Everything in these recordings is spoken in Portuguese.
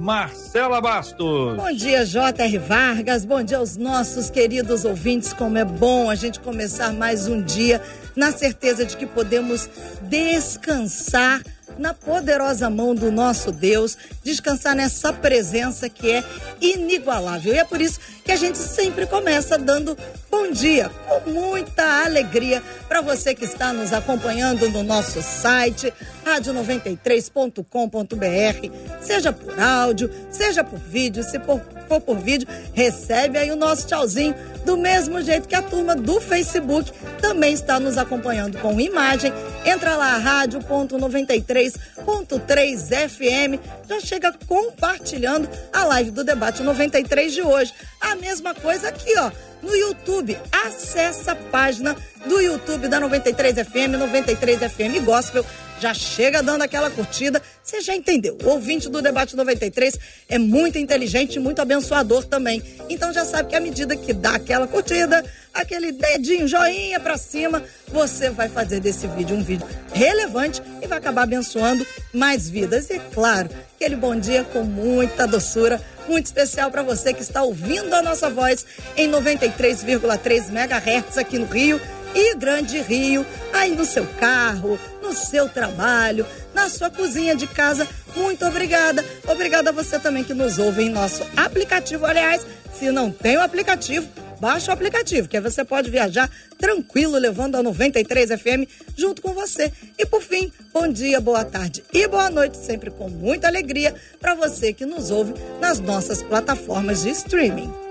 Marcela Bastos. Bom dia, J.R. Vargas. Bom dia aos nossos queridos ouvintes. Como é bom a gente começar mais um dia na certeza de que podemos descansar na poderosa mão do nosso Deus, descansar nessa presença que é inigualável. E é por isso que a gente sempre começa dando bom dia, com muita alegria para você que está nos acompanhando no nosso site, rádio93.com.br, seja por áudio, seja por vídeo, se for, for por vídeo, recebe aí o nosso tchauzinho, do mesmo jeito que a turma do Facebook também está nos acompanhando com imagem. Entra lá, rádio.93.3 FM, já chega compartilhando a live do debate 93 de hoje. A mesma coisa aqui, ó no YouTube. Acesse a página do YouTube da 93 FM, 93 FM Gospel. Já chega dando aquela curtida. Você já entendeu. O ouvinte do Debate 93 é muito inteligente e muito abençoador também. Então já sabe que à medida que dá aquela curtida, aquele dedinho, joinha para cima, você vai fazer desse vídeo um vídeo relevante e vai acabar abençoando mais vidas. E claro, aquele bom dia com muita doçura muito especial para você que está ouvindo a nossa voz em 93,3 MHz aqui no Rio e Grande Rio, aí no seu carro, no seu trabalho, na sua cozinha de casa. Muito obrigada. Obrigada a você também que nos ouve em nosso aplicativo. Aliás, se não tem o aplicativo, Baixe o aplicativo, que aí você pode viajar tranquilo, levando a 93 FM junto com você. E por fim, bom dia, boa tarde e boa noite, sempre com muita alegria para você que nos ouve nas nossas plataformas de streaming.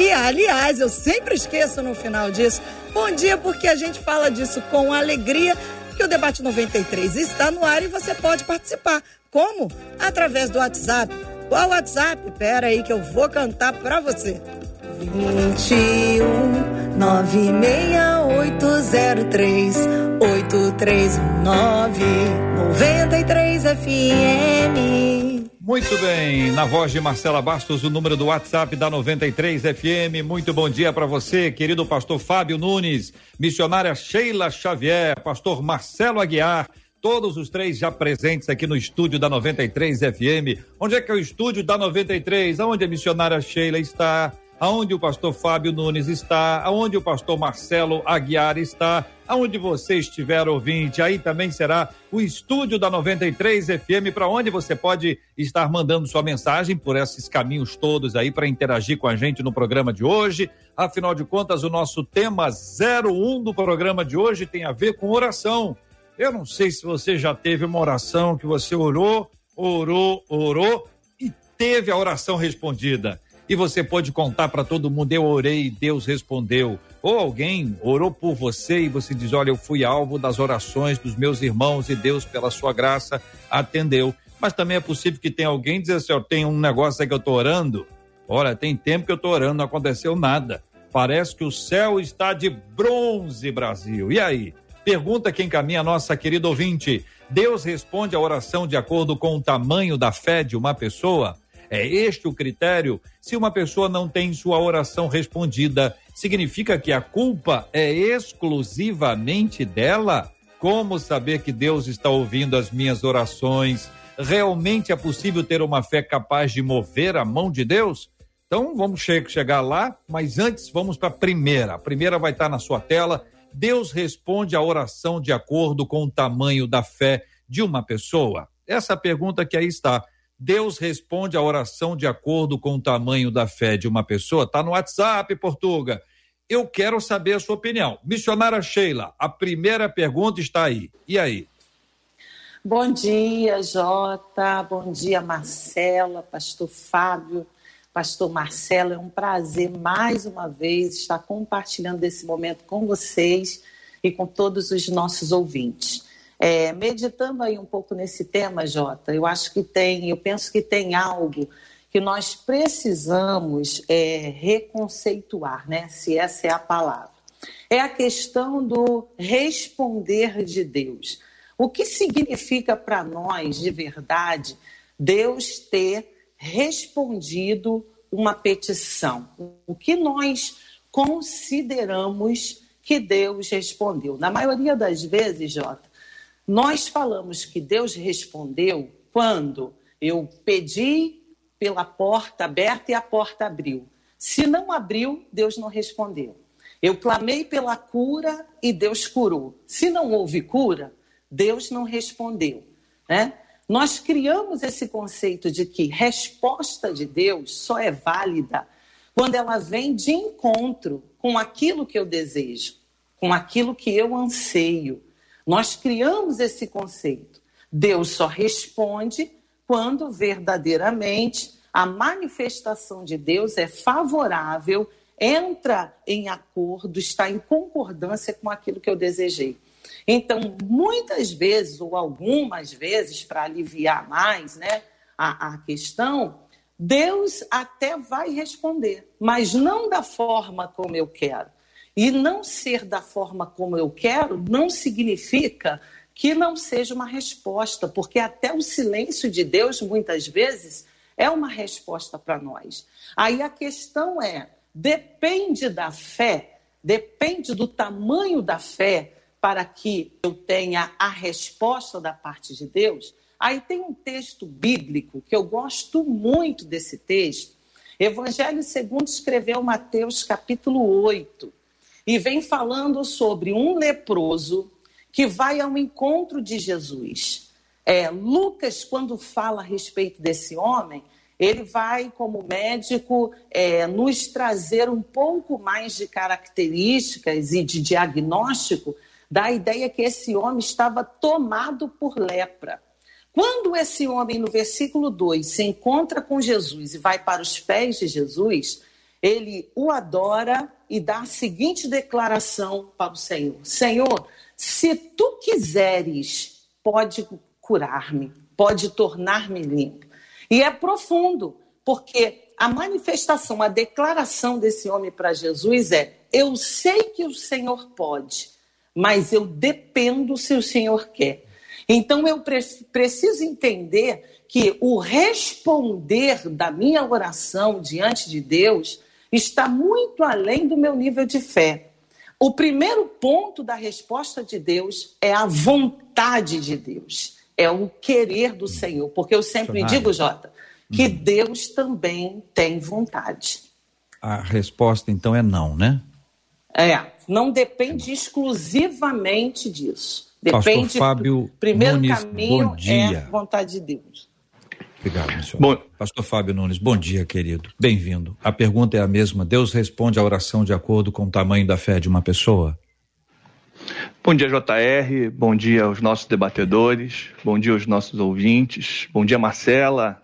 E aliás, eu sempre esqueço no final disso. Bom dia, porque a gente fala disso com alegria, que o debate 93 está no ar e você pode participar. Como? Através do WhatsApp. Qual WhatsApp? Pera aí que eu vou cantar para você. 21 96803 8319 93 FM. Muito bem, na voz de Marcela Bastos, o número do WhatsApp da 93 FM. Muito bom dia para você, querido pastor Fábio Nunes, missionária Sheila Xavier, pastor Marcelo Aguiar, todos os três já presentes aqui no estúdio da 93 FM. Onde é que é o estúdio da 93? Aonde a missionária Sheila está? Aonde o pastor Fábio Nunes está, aonde o pastor Marcelo Aguiar está, aonde você estiver ouvinte, aí também será o estúdio da 93 FM, para onde você pode estar mandando sua mensagem por esses caminhos todos aí para interagir com a gente no programa de hoje. Afinal de contas, o nosso tema 01 do programa de hoje tem a ver com oração. Eu não sei se você já teve uma oração que você orou, orou, orou e teve a oração respondida e você pode contar para todo mundo: eu orei e Deus respondeu. Ou alguém orou por você e você diz: olha, eu fui alvo das orações dos meus irmãos e Deus, pela sua graça, atendeu. Mas também é possível que tenha alguém dizer assim: ó, tem um negócio aí que eu tô orando. Olha, tem tempo que eu tô orando, não aconteceu nada. Parece que o céu está de bronze, Brasil. E aí? Pergunta quem caminha, nossa querida ouvinte. Deus responde a oração de acordo com o tamanho da fé de uma pessoa? É este o critério? Se uma pessoa não tem sua oração respondida, significa que a culpa é exclusivamente dela? Como saber que Deus está ouvindo as minhas orações? Realmente é possível ter uma fé capaz de mover a mão de Deus? Então vamos chegar lá, mas antes vamos para a primeira. A primeira vai estar na sua tela. Deus responde a oração de acordo com o tamanho da fé de uma pessoa? Essa pergunta que aí está. Deus responde a oração de acordo com o tamanho da fé de uma pessoa? Está no WhatsApp, Portuga. Eu quero saber a sua opinião. Missionária Sheila, a primeira pergunta está aí. E aí? Bom dia, Jota. Bom dia, Marcela, Pastor Fábio, Pastor Marcelo. É um prazer mais uma vez estar compartilhando esse momento com vocês e com todos os nossos ouvintes. É, meditando aí um pouco nesse tema, Jota, eu acho que tem, eu penso que tem algo que nós precisamos é, reconceituar, né? Se essa é a palavra. É a questão do responder de Deus. O que significa para nós, de verdade, Deus ter respondido uma petição? O que nós consideramos que Deus respondeu? Na maioria das vezes, Jota, nós falamos que Deus respondeu quando eu pedi pela porta aberta e a porta abriu. Se não abriu, Deus não respondeu. Eu clamei pela cura e Deus curou. Se não houve cura, Deus não respondeu. Né? Nós criamos esse conceito de que resposta de Deus só é válida quando ela vem de encontro com aquilo que eu desejo, com aquilo que eu anseio. Nós criamos esse conceito. Deus só responde quando verdadeiramente a manifestação de Deus é favorável, entra em acordo, está em concordância com aquilo que eu desejei. Então, muitas vezes, ou algumas vezes, para aliviar mais né, a, a questão, Deus até vai responder, mas não da forma como eu quero. E não ser da forma como eu quero não significa que não seja uma resposta, porque até o silêncio de Deus, muitas vezes, é uma resposta para nós. Aí a questão é: depende da fé, depende do tamanho da fé para que eu tenha a resposta da parte de Deus. Aí tem um texto bíblico que eu gosto muito desse texto. Evangelho segundo escreveu Mateus capítulo 8 e vem falando sobre um leproso que vai ao encontro de Jesus. É, Lucas, quando fala a respeito desse homem, ele vai, como médico, é, nos trazer um pouco mais de características e de diagnóstico da ideia que esse homem estava tomado por lepra. Quando esse homem, no versículo 2, se encontra com Jesus e vai para os pés de Jesus, ele o adora e dá a seguinte declaração para o Senhor: Senhor, se tu quiseres, pode curar-me, pode tornar-me limpo. E é profundo, porque a manifestação, a declaração desse homem para Jesus é: Eu sei que o Senhor pode, mas eu dependo se o Senhor quer. Então eu pre preciso entender que o responder da minha oração diante de Deus está muito além do meu nível de fé. O primeiro ponto da resposta de Deus é a vontade de Deus, é o querer do Senhor. Porque eu sempre digo, Jota, que hum. Deus também tem vontade. A resposta então é não, né? É, não depende exclusivamente disso. Depende. Pastor Fábio primeiro Nunes, caminho é a vontade de Deus. Obrigado, missionário. Bom, Pastor Fábio Nunes, bom dia, querido. Bem-vindo. A pergunta é a mesma. Deus responde a oração de acordo com o tamanho da fé de uma pessoa? Bom dia, JR. Bom dia aos nossos debatedores. Bom dia aos nossos ouvintes. Bom dia, Marcela.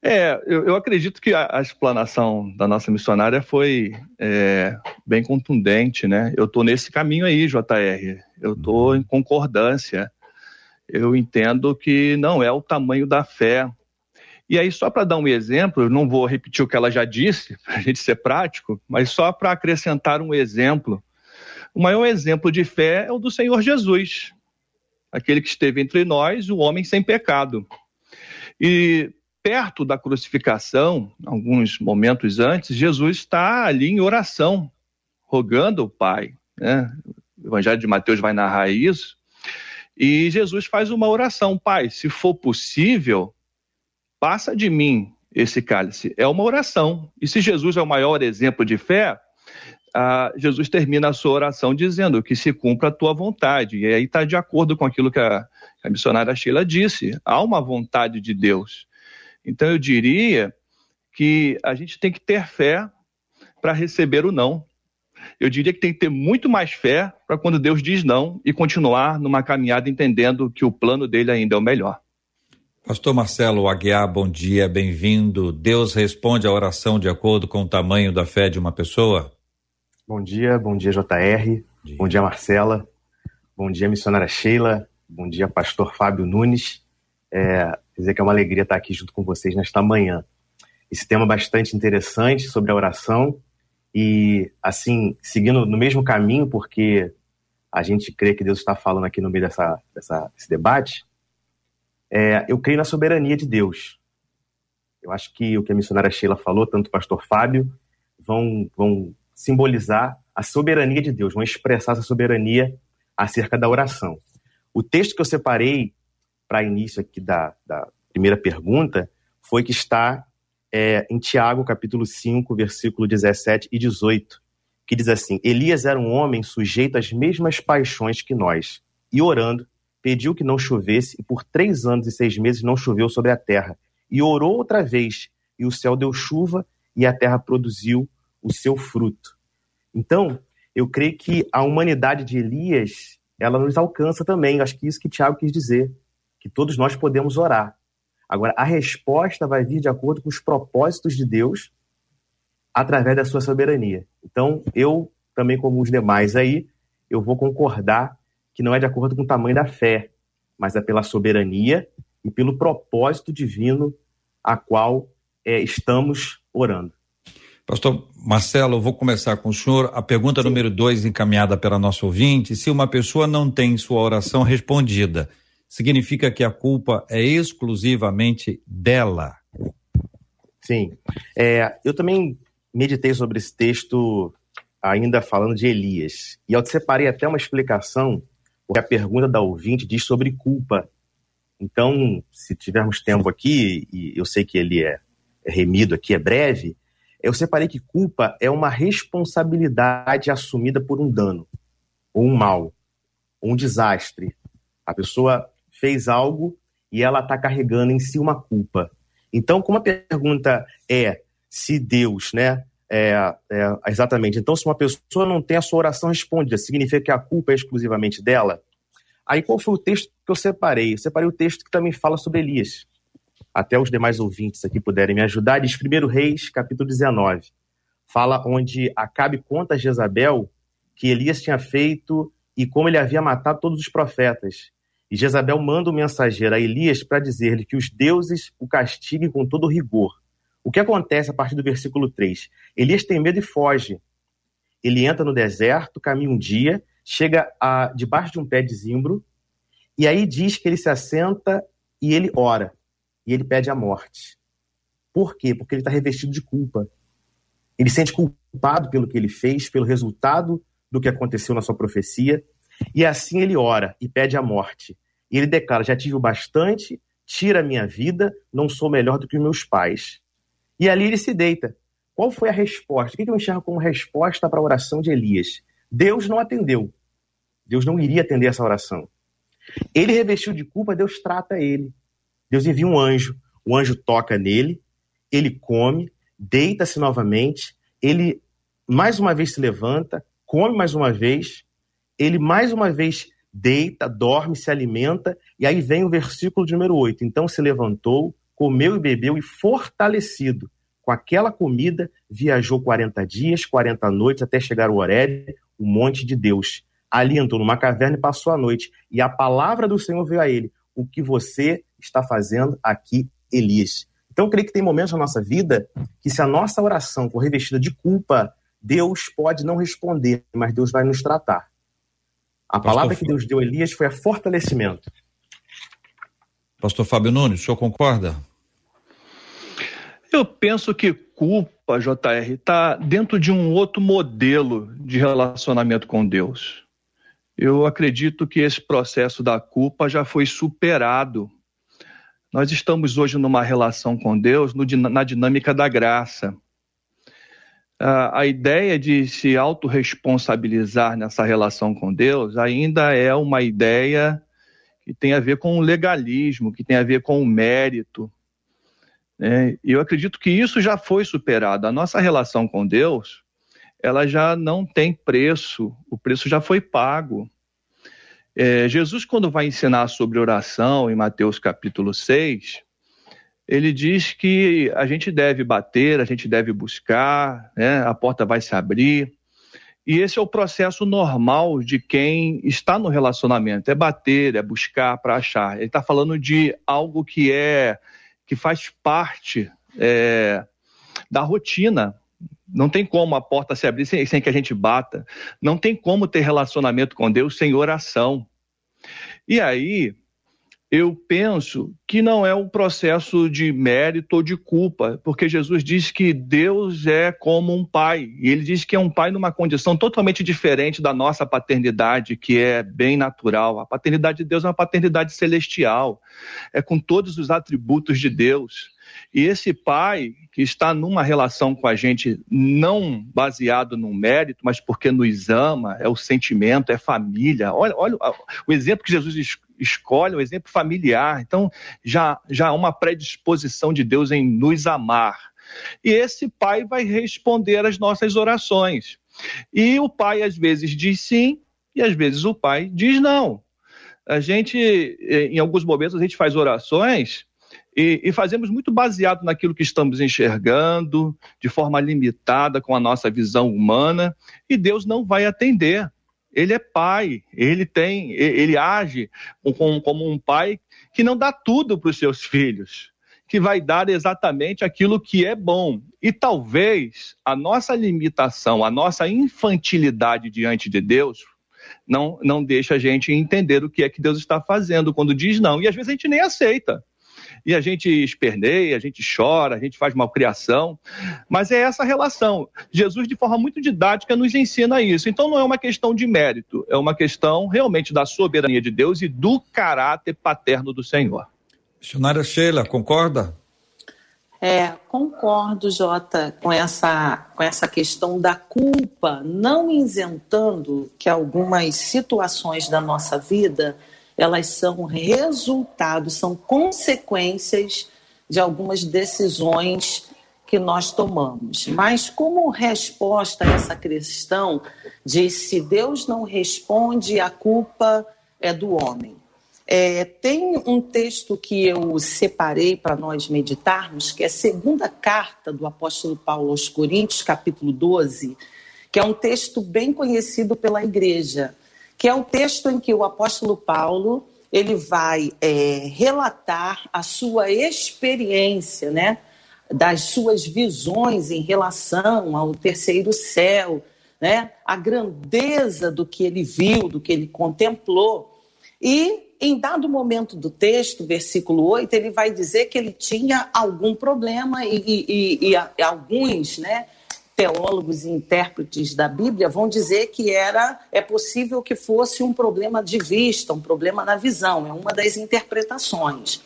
É, eu, eu acredito que a, a, explanação da nossa missionária foi é, bem contundente, né? Eu estou nesse caminho aí, JR. Eu estou em concordância eu entendo que não é o tamanho da fé. E aí, só para dar um exemplo, eu não vou repetir o que ela já disse, para a gente ser prático, mas só para acrescentar um exemplo. O maior exemplo de fé é o do Senhor Jesus, aquele que esteve entre nós, o homem sem pecado. E perto da crucificação, alguns momentos antes, Jesus está ali em oração, rogando ao Pai. Né? O Evangelho de Mateus vai narrar isso. E Jesus faz uma oração: Pai, se for possível, passa de mim esse cálice. É uma oração. E se Jesus é o maior exemplo de fé, ah, Jesus termina a sua oração dizendo que se cumpra a tua vontade. E aí está de acordo com aquilo que a, a missionária Sheila disse: há uma vontade de Deus. Então eu diria que a gente tem que ter fé para receber o não. Eu diria que tem que ter muito mais fé para quando Deus diz não e continuar numa caminhada entendendo que o plano dele ainda é o melhor. Pastor Marcelo Aguiar, bom dia, bem-vindo. Deus responde a oração de acordo com o tamanho da fé de uma pessoa? Bom dia, bom dia, JR. Dia. Bom dia, Marcela. Bom dia, missionária Sheila. Bom dia, pastor Fábio Nunes. É, dizer que é uma alegria estar aqui junto com vocês nesta manhã. Esse tema é bastante interessante sobre a oração e, assim, seguindo no mesmo caminho, porque a gente crê que Deus está falando aqui no meio dessa, dessa desse debate, é, eu creio na soberania de Deus. Eu acho que o que a missionária Sheila falou, tanto o pastor Fábio, vão, vão simbolizar a soberania de Deus, vão expressar essa soberania acerca da oração. O texto que eu separei para início aqui da, da primeira pergunta foi que está é, em Tiago, capítulo 5, versículo 17 e 18, que diz assim: Elias era um homem sujeito às mesmas paixões que nós, e orando, pediu que não chovesse, e por três anos e seis meses não choveu sobre a terra. E orou outra vez, e o céu deu chuva, e a terra produziu o seu fruto. Então, eu creio que a humanidade de Elias, ela nos alcança também. Acho que isso que Tiago quis dizer, que todos nós podemos orar. Agora, a resposta vai vir de acordo com os propósitos de Deus através da sua soberania. Então, eu também, como os demais aí, eu vou concordar que não é de acordo com o tamanho da fé, mas é pela soberania e pelo propósito divino a qual é, estamos orando. Pastor Marcelo, eu vou começar com o senhor. A pergunta Sim. número dois, encaminhada pela nossa ouvinte: se uma pessoa não tem sua oração respondida, significa que a culpa é exclusivamente dela. Sim. É, eu também meditei sobre esse texto ainda falando de Elias. E eu separei até uma explicação, porque a pergunta da ouvinte diz sobre culpa. Então, se tivermos tempo aqui, e eu sei que ele é, remido aqui, é breve, eu separei que culpa é uma responsabilidade assumida por um dano, ou um mal, ou um desastre. A pessoa fez algo e ela está carregando em si uma culpa. Então, como a pergunta é se Deus, né? É, é, exatamente. Então, se uma pessoa não tem a sua oração respondida, significa que a culpa é exclusivamente dela? Aí, qual foi o texto que eu separei? Eu separei o texto que também fala sobre Elias. Até os demais ouvintes aqui puderem me ajudar. Diz 1 Reis, capítulo 19. Fala onde Acabe conta a Jezabel que Elias tinha feito e como ele havia matado todos os profetas. E Jezabel manda o um mensageiro a Elias para dizer-lhe que os deuses o castiguem com todo rigor. O que acontece a partir do versículo 3? Elias tem medo e foge. Ele entra no deserto, caminha um dia, chega a, debaixo de um pé de zimbro, e aí diz que ele se assenta e ele ora. E ele pede a morte. Por quê? Porque ele está revestido de culpa. Ele sente culpado pelo que ele fez, pelo resultado do que aconteceu na sua profecia, e assim ele ora e pede a morte. E ele declara: Já tive o bastante, tira a minha vida, não sou melhor do que meus pais. E ali ele se deita. Qual foi a resposta? O que eu enxergo como resposta para a oração de Elias? Deus não atendeu. Deus não iria atender essa oração. Ele revestiu de culpa, Deus trata ele. Deus envia um anjo, o anjo toca nele, ele come, deita-se novamente, ele mais uma vez se levanta, come mais uma vez, ele mais uma vez deita, dorme, se alimenta, e aí vem o versículo de número 8. Então se levantou, comeu e bebeu, e fortalecido com aquela comida, viajou 40 dias, 40 noites, até chegar ao Horeb, o monte de Deus. Ali entrou numa caverna e passou a noite. E a palavra do Senhor veio a ele: O que você está fazendo aqui, Elias? Então, eu creio que tem momentos na nossa vida que, se a nossa oração for revestida de culpa, Deus pode não responder, mas Deus vai nos tratar. A Pastor palavra que Deus deu a Elias foi a fortalecimento. Pastor Fábio Nunes, o senhor concorda? Eu penso que culpa, JR, está dentro de um outro modelo de relacionamento com Deus. Eu acredito que esse processo da culpa já foi superado. Nós estamos hoje numa relação com Deus no, na dinâmica da graça a, a ideia de se autorresponsabilizar nessa relação com Deus ainda é uma ideia que tem a ver com o legalismo, que tem a ver com o mérito. Né? Eu acredito que isso já foi superado. A nossa relação com Deus ela já não tem preço, o preço já foi pago. É, Jesus, quando vai ensinar sobre oração em Mateus capítulo 6, ele diz que a gente deve bater, a gente deve buscar, né? a porta vai se abrir. E esse é o processo normal de quem está no relacionamento: é bater, é buscar para achar. Ele está falando de algo que é que faz parte é, da rotina. Não tem como a porta se abrir sem, sem que a gente bata. Não tem como ter relacionamento com Deus sem oração. E aí, eu penso que não é um processo de mérito ou de culpa, porque Jesus diz que Deus é como um pai, e ele diz que é um pai numa condição totalmente diferente da nossa paternidade, que é bem natural. A paternidade de Deus é uma paternidade celestial, é com todos os atributos de Deus. E esse pai que está numa relação com a gente não baseado no mérito, mas porque nos ama, é o sentimento, é família. Olha, olha o exemplo que Jesus escolhe, o exemplo familiar. Então, já, já há uma predisposição de Deus em nos amar. E esse pai vai responder às nossas orações. E o pai às vezes diz sim, e às vezes o pai diz não. A gente, em alguns momentos, a gente faz orações e, e, fazemos muito baseado naquilo que estamos enxergando, de forma limitada com a nossa visão humana, e Deus não vai atender. Ele é pai, ele tem, ele age como, um pai que não dá tudo para os seus filhos, que vai dar exatamente aquilo que é bom. E talvez a nossa limitação, a nossa infantilidade diante de Deus, não, não deixa a gente entender o que é que Deus está fazendo quando diz não. E às vezes a gente nem aceita e a gente esperneia, a gente chora, a gente faz malcriação, mas é essa relação. Jesus, de forma muito didática, nos ensina isso. Então não é uma questão de mérito, é uma questão realmente da soberania de Deus e do caráter paterno do Senhor. Missionária Sheila, concorda? É, concordo, Jota, com essa, com essa questão da culpa, não isentando que algumas situações da nossa vida elas são resultados, são consequências de algumas decisões que nós tomamos. Mas como resposta a essa questão de se Deus não responde, a culpa é do homem. É, tem um texto que eu separei para nós meditarmos, que é a segunda carta do apóstolo Paulo aos Coríntios, capítulo 12, que é um texto bem conhecido pela igreja que é o texto em que o apóstolo Paulo ele vai é, relatar a sua experiência, né, das suas visões em relação ao terceiro céu, né, a grandeza do que ele viu, do que ele contemplou. E em dado momento do texto, versículo 8, ele vai dizer que ele tinha algum problema e, e, e, e alguns, né, teólogos e intérpretes da Bíblia vão dizer que era é possível que fosse um problema de vista, um problema na visão, é uma das interpretações.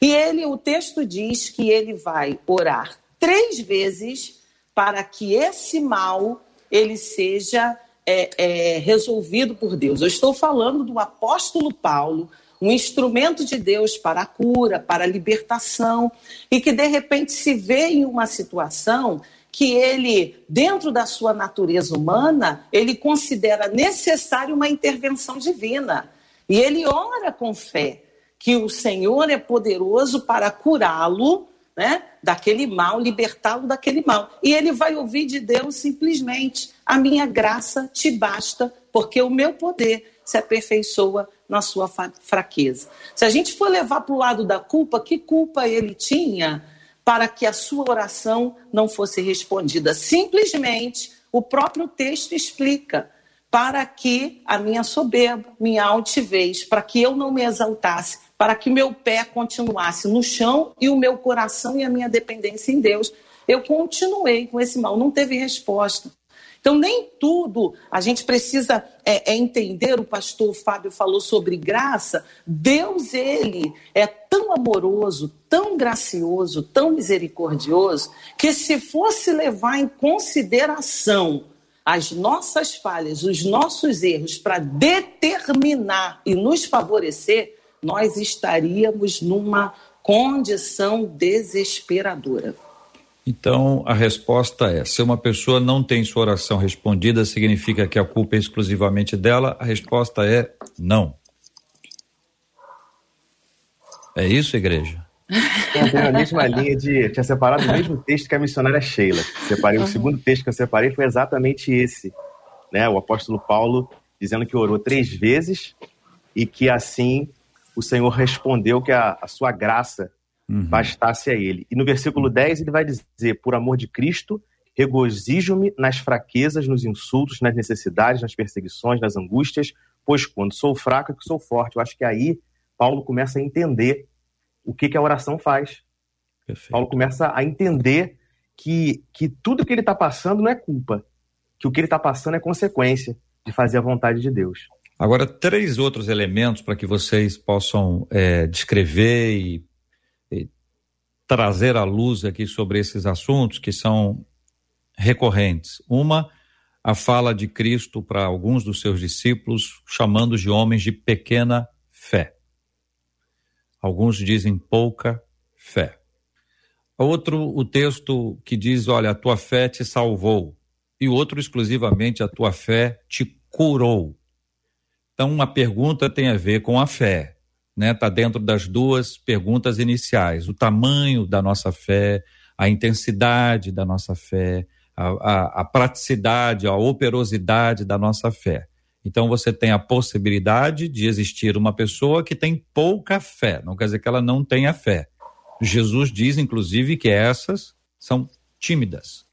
E ele, o texto diz que ele vai orar três vezes para que esse mal ele seja é, é, resolvido por Deus. Eu estou falando do apóstolo Paulo, um instrumento de Deus para a cura, para a libertação, e que de repente se vê em uma situação que ele, dentro da sua natureza humana, ele considera necessário uma intervenção divina. E ele ora com fé que o Senhor é poderoso para curá-lo, né, daquele mal, libertá-lo daquele mal. E ele vai ouvir de Deus simplesmente: "A minha graça te basta, porque o meu poder se aperfeiçoa na sua fraqueza". Se a gente for levar para o lado da culpa, que culpa ele tinha? Para que a sua oração não fosse respondida. Simplesmente, o próprio texto explica para que a minha soberba, minha altivez, para que eu não me exaltasse, para que meu pé continuasse no chão e o meu coração e a minha dependência em Deus, eu continuei com esse mal, não teve resposta. Então, nem tudo a gente precisa é, é entender. O pastor Fábio falou sobre graça. Deus, ele é tão amoroso, tão gracioso, tão misericordioso, que se fosse levar em consideração as nossas falhas, os nossos erros, para determinar e nos favorecer, nós estaríamos numa condição desesperadora. Então, a resposta é: se uma pessoa não tem sua oração respondida, significa que a culpa é exclusivamente dela? A resposta é não. É isso, igreja? Entrei na mesma linha de. tinha separado o mesmo texto que a missionária Sheila. Separei o segundo texto que eu separei foi exatamente esse. Né? O apóstolo Paulo dizendo que orou três vezes e que assim o Senhor respondeu que a, a sua graça uhum. bastasse a ele. E no versículo 10 ele vai dizer: Por amor de Cristo, regozijo-me nas fraquezas, nos insultos, nas necessidades, nas perseguições, nas angústias, pois quando sou fraco é que sou forte. Eu acho que aí Paulo começa a entender o que, que a oração faz. Perfeito. Paulo começa a entender que, que tudo que ele está passando não é culpa, que o que ele está passando é consequência de fazer a vontade de Deus. Agora, três outros elementos para que vocês possam é, descrever e, e trazer à luz aqui sobre esses assuntos que são recorrentes. Uma, a fala de Cristo para alguns dos seus discípulos, chamando-os de homens de pequena fé. Alguns dizem pouca fé. Outro, o texto que diz: Olha, a tua fé te salvou. E o outro, exclusivamente, a tua fé te curou. Então, uma pergunta tem a ver com a fé, né? Está dentro das duas perguntas iniciais: o tamanho da nossa fé, a intensidade da nossa fé, a, a, a praticidade, a operosidade da nossa fé. Então você tem a possibilidade de existir uma pessoa que tem pouca fé, não quer dizer que ela não tenha fé. Jesus diz, inclusive, que essas são tímidas.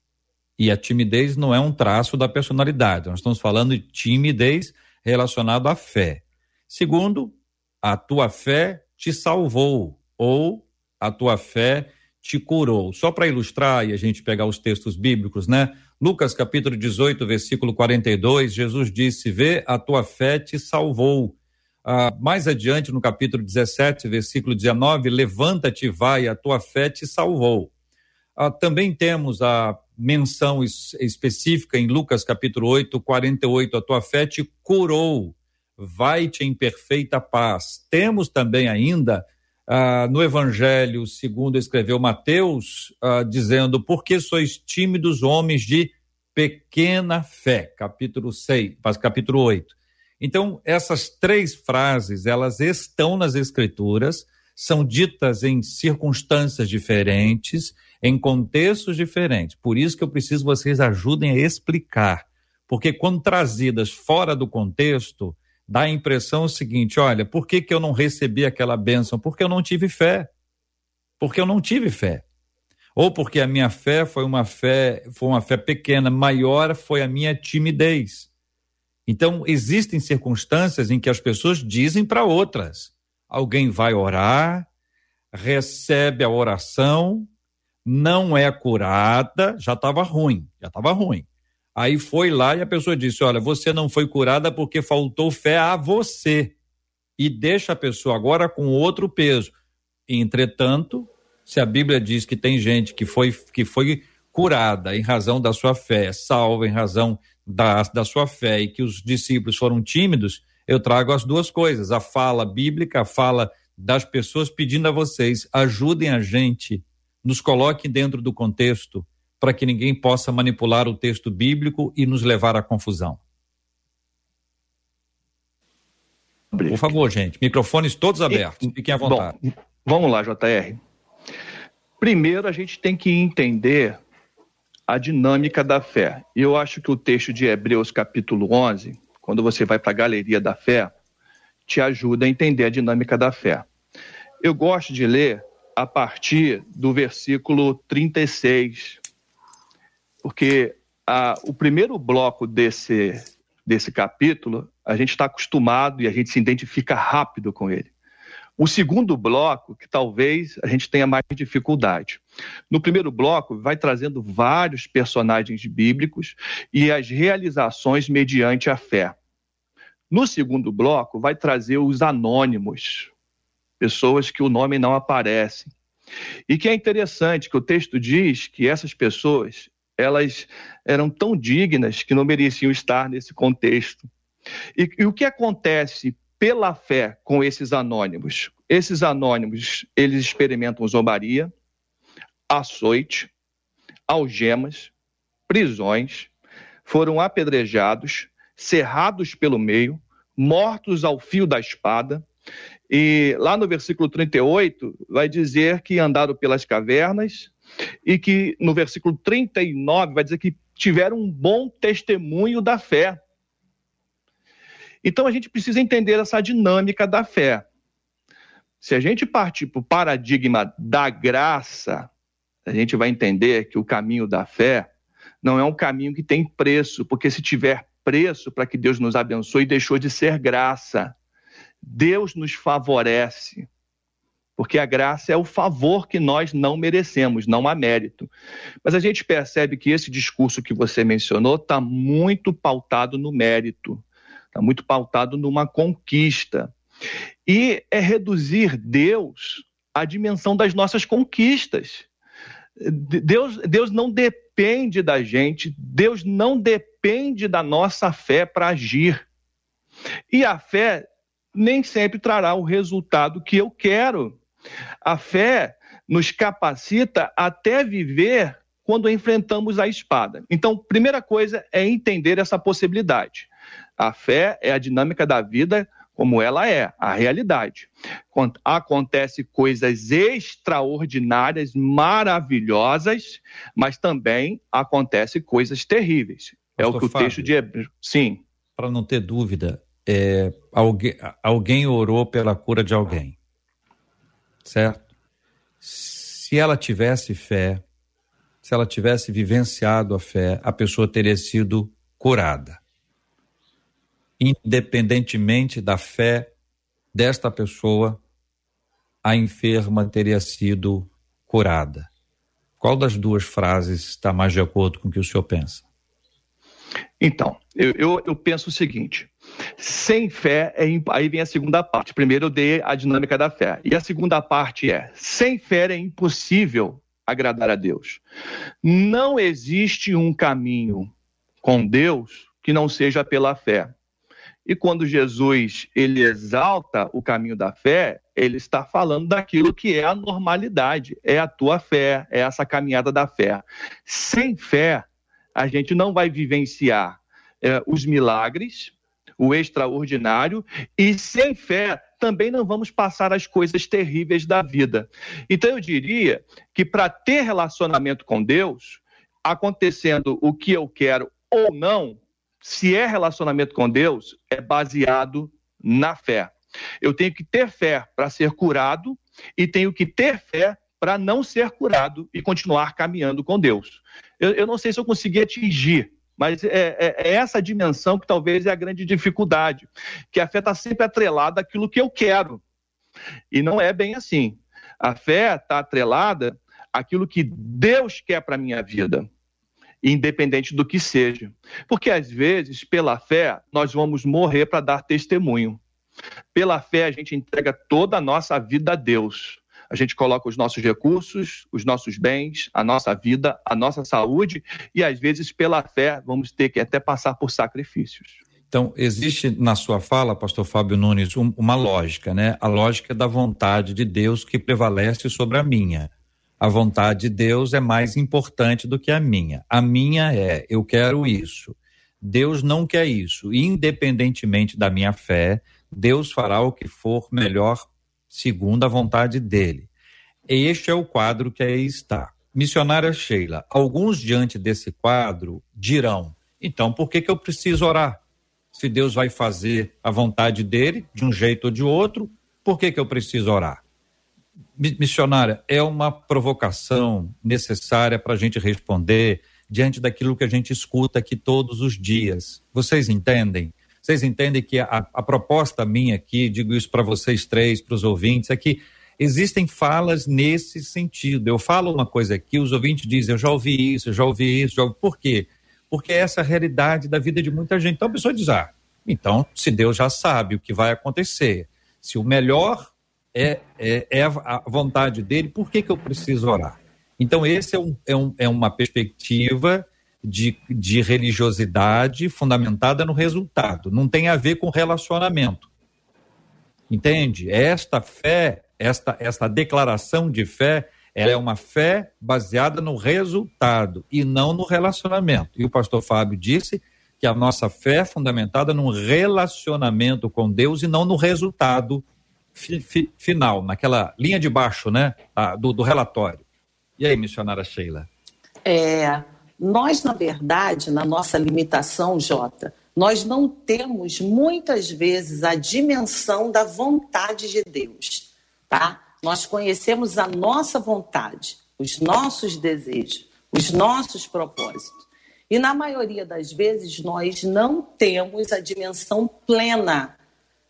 E a timidez não é um traço da personalidade. Nós estamos falando de timidez relacionado à fé. Segundo, a tua fé te salvou ou a tua fé te curou. Só para ilustrar e a gente pegar os textos bíblicos, né? Lucas capítulo 18, versículo 42, Jesus disse: Vê, a tua fé te salvou. Ah, mais adiante, no capítulo 17, versículo 19, levanta-te, vai, a tua fé te salvou. Ah, também temos a menção es específica em Lucas capítulo 8, 48, a tua fé te curou, vai-te em perfeita paz. Temos também ainda ah, no Evangelho, segundo escreveu Mateus, ah, dizendo: Por que sois tímidos homens de pequena fé? Capítulo 6, capítulo 8. Então, essas três frases, elas estão nas Escrituras, são ditas em circunstâncias diferentes, em contextos diferentes. Por isso que eu preciso que vocês ajudem a explicar. Porque quando trazidas fora do contexto, dá a impressão o seguinte: olha, por que, que eu não recebi aquela bênção? Porque eu não tive fé. Porque eu não tive fé. Ou porque a minha fé foi uma fé, foi uma fé pequena, maior foi a minha timidez. Então, existem circunstâncias em que as pessoas dizem para outras: alguém vai orar, recebe a oração, não é curada, já estava ruim, já estava ruim. Aí foi lá e a pessoa disse: Olha, você não foi curada porque faltou fé a você. E deixa a pessoa agora com outro peso. Entretanto, se a Bíblia diz que tem gente que foi, que foi curada em razão da sua fé, salva em razão da, da sua fé, e que os discípulos foram tímidos, eu trago as duas coisas: a fala bíblica, a fala das pessoas pedindo a vocês, ajudem a gente, nos coloquem dentro do contexto para que ninguém possa manipular o texto bíblico e nos levar à confusão. Por favor, gente, microfones todos abertos, fiquem à vontade. Bom, vamos lá, JR. Primeiro, a gente tem que entender a dinâmica da fé. E eu acho que o texto de Hebreus, capítulo 11, quando você vai para a galeria da fé, te ajuda a entender a dinâmica da fé. Eu gosto de ler a partir do versículo 36, porque a, o primeiro bloco desse, desse capítulo, a gente está acostumado e a gente se identifica rápido com ele. O segundo bloco, que talvez a gente tenha mais dificuldade. No primeiro bloco, vai trazendo vários personagens bíblicos e as realizações mediante a fé. No segundo bloco, vai trazer os anônimos, pessoas que o nome não aparece. E que é interessante que o texto diz que essas pessoas elas eram tão dignas que não mereciam estar nesse contexto. E, e, o que acontece pela fé com esses anônimos? Esses anônimos, eles experimentam zombaria, açoite, algemas, prisões, foram apedrejados, cerrados pelo meio, mortos ao fio da espada. E lá no versículo 38 vai dizer que andaram pelas cavernas e que no versículo 39 vai dizer que tiveram um bom testemunho da fé. Então a gente precisa entender essa dinâmica da fé. Se a gente partir para o paradigma da graça, a gente vai entender que o caminho da fé não é um caminho que tem preço, porque se tiver preço para que Deus nos abençoe, deixou de ser graça. Deus nos favorece, porque a graça é o favor que nós não merecemos, não há mérito. Mas a gente percebe que esse discurso que você mencionou está muito pautado no mérito, está muito pautado numa conquista. E é reduzir Deus à dimensão das nossas conquistas. Deus, Deus não depende da gente, Deus não depende da nossa fé para agir. E a fé nem sempre trará o resultado que eu quero. A fé nos capacita até viver quando enfrentamos a espada. Então, primeira coisa é entender essa possibilidade. A fé é a dinâmica da vida como ela é, a realidade. Acontece coisas extraordinárias, maravilhosas, mas também acontece coisas terríveis. Pastor é o que o Fábio, texto de Hebreus. Sim. Para não ter dúvida, é, alguém, alguém orou pela cura de alguém. Certo? Se ela tivesse fé, se ela tivesse vivenciado a fé, a pessoa teria sido curada independentemente da fé desta pessoa, a enferma teria sido curada. Qual das duas frases está mais de acordo com o que o senhor pensa? Então, eu, eu, eu penso o seguinte: sem fé, é, aí vem a segunda parte. Primeiro eu dei a dinâmica da fé. E a segunda parte é: sem fé é impossível agradar a Deus. Não existe um caminho com Deus que não seja pela fé. E quando Jesus ele exalta o caminho da fé, ele está falando daquilo que é a normalidade, é a tua fé, é essa caminhada da fé. Sem fé, a gente não vai vivenciar é, os milagres, o extraordinário, e sem fé também não vamos passar as coisas terríveis da vida. Então eu diria que para ter relacionamento com Deus, acontecendo o que eu quero ou não, se é relacionamento com Deus, é baseado na fé. Eu tenho que ter fé para ser curado e tenho que ter fé para não ser curado e continuar caminhando com Deus. Eu, eu não sei se eu consegui atingir, mas é, é, é, essa dimensão que talvez é a grande dificuldade, que a fé está sempre atrelada àquilo que eu quero. E não é bem assim. A fé está atrelada àquilo que Deus quer para a minha vida independente do que seja. Porque às vezes, pela fé, nós vamos morrer para dar testemunho. Pela fé, a gente entrega toda a nossa vida a Deus. A gente coloca os nossos recursos, os nossos bens, a nossa vida, a nossa saúde, e às vezes, pela fé, vamos ter que até passar por sacrifícios. Então, existe na sua fala, pastor Fábio Nunes, um, uma lógica, né? A lógica da vontade de Deus que prevalece sobre a minha a vontade de Deus é mais importante do que a minha. A minha é, eu quero isso. Deus não quer isso. Independentemente da minha fé, Deus fará o que for melhor segundo a vontade dele. Este é o quadro que aí está. Missionária Sheila, alguns diante desse quadro dirão: então por que, que eu preciso orar? Se Deus vai fazer a vontade dele, de um jeito ou de outro, por que, que eu preciso orar? missionária, é uma provocação necessária para a gente responder diante daquilo que a gente escuta aqui todos os dias. Vocês entendem? Vocês entendem que a, a proposta minha aqui, digo isso para vocês três, para os ouvintes, é que existem falas nesse sentido. Eu falo uma coisa aqui, os ouvintes dizem, eu já ouvi isso, eu já ouvi isso, já ouvi... por quê? Porque é essa a realidade da vida de muita gente. Então a pessoa diz, ah, então se Deus já sabe o que vai acontecer, se o melhor é, é, é a vontade dele, por que, que eu preciso orar? Então, esse é, um, é, um, é uma perspectiva de, de religiosidade fundamentada no resultado, não tem a ver com relacionamento. Entende? Esta fé, esta, esta declaração de fé, Ela é uma fé baseada no resultado e não no relacionamento. E o pastor Fábio disse que a nossa fé é fundamentada num relacionamento com Deus e não no resultado fi, fi, final, naquela linha de baixo, né, do, do relatório. E aí, missionária Sheila? É, nós, na verdade, na nossa limitação, Jota, nós não temos muitas vezes a dimensão da vontade de Deus, tá? Nós conhecemos a nossa vontade, os nossos desejos, os nossos propósitos. E na maioria das vezes nós não temos a dimensão plena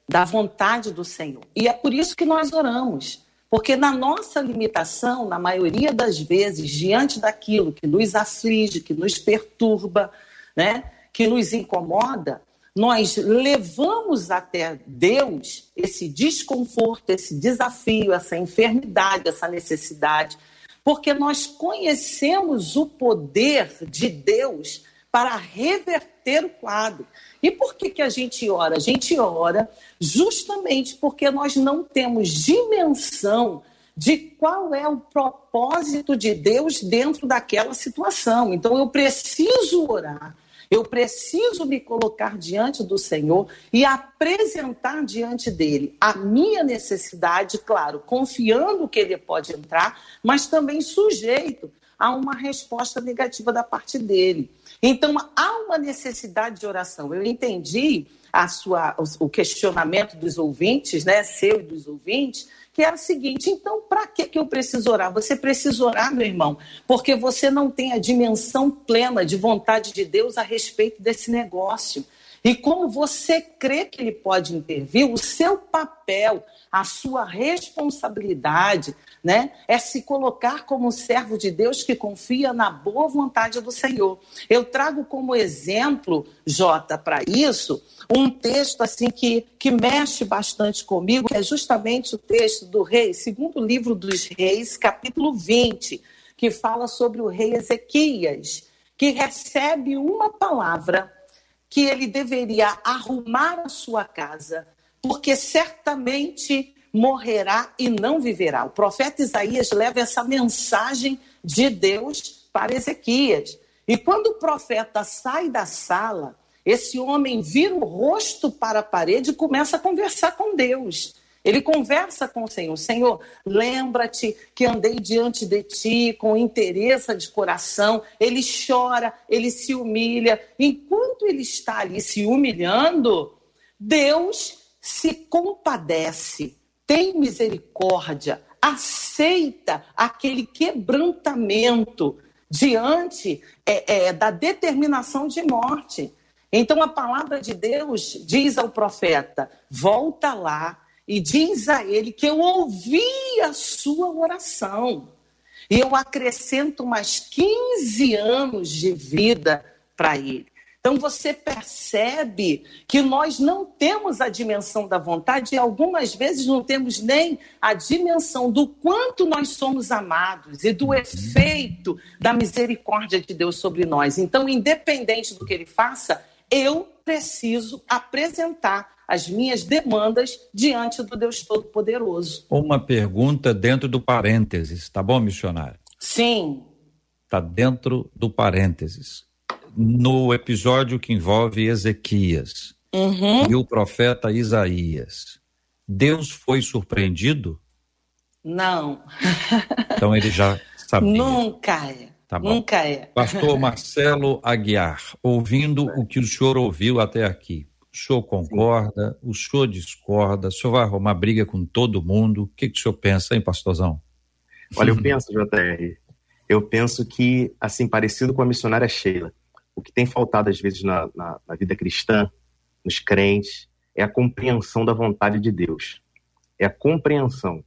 da vontade do Senhor. E é por isso que nós oramos. Porque na nossa limitação, na maioria das vezes, diante daquilo que nos aflige, que nos perturba, né? que nos incomoda, nós levamos até Deus esse desconforto, esse desafio, essa enfermidade, essa necessidade, porque nós conhecemos o poder de Deus para reverter o quadro. E por que, que a gente ora? A gente ora justamente porque nós não temos dimensão de qual é o propósito de Deus dentro daquela situação. Então eu preciso orar eu preciso me colocar diante do Senhor e apresentar diante dele a minha necessidade, claro, confiando que ele pode entrar, mas também sujeito a uma resposta negativa da parte dele. Então, há uma necessidade de oração. Eu entendi a sua, o questionamento dos ouvintes, né, seu e dos ouvintes, que era o seguinte: então, para que, que eu preciso orar? Você precisa orar, meu irmão, porque você não tem a dimensão plena de vontade de Deus a respeito desse negócio. E como você crê que ele pode intervir, o seu papel, a sua responsabilidade, né, é se colocar como servo de Deus que confia na boa vontade do Senhor. Eu trago como exemplo, Jota, para isso, um texto assim que, que mexe bastante comigo, que é justamente o texto do rei, segundo livro dos reis, capítulo 20, que fala sobre o rei Ezequias, que recebe uma palavra que ele deveria arrumar a sua casa, porque certamente morrerá e não viverá. O profeta Isaías leva essa mensagem de Deus para Ezequias. E quando o profeta sai da sala, esse homem vira o rosto para a parede e começa a conversar com Deus. Ele conversa com o Senhor. Senhor, lembra-te que andei diante de ti com interesse de coração. Ele chora, ele se humilha. Enquanto ele está ali se humilhando, Deus se compadece, tem misericórdia, aceita aquele quebrantamento diante é, é, da determinação de morte. Então a palavra de Deus diz ao profeta: volta lá e diz a ele que eu ouvi a sua oração. E eu acrescento mais 15 anos de vida para ele. Então você percebe que nós não temos a dimensão da vontade e algumas vezes não temos nem a dimensão do quanto nós somos amados e do efeito da misericórdia de Deus sobre nós. Então, independente do que ele faça, eu preciso apresentar as minhas demandas diante do Deus Todo-Poderoso. Uma pergunta dentro do parênteses, tá bom, missionário? Sim. Está dentro do parênteses. No episódio que envolve Ezequias uhum. e o profeta Isaías, Deus foi surpreendido? Não. então ele já sabia. Nunca Tá Nunca é. Pastor Marcelo Aguiar, ouvindo o que o senhor ouviu até aqui, o senhor concorda, o senhor discorda, o senhor vai arrumar briga com todo mundo? O que, que o senhor pensa, hein, pastorzão? Olha, eu penso, JR, eu penso que, assim, parecido com a missionária Sheila, o que tem faltado às vezes na, na, na vida cristã, nos crentes, é a compreensão da vontade de Deus. É a compreensão.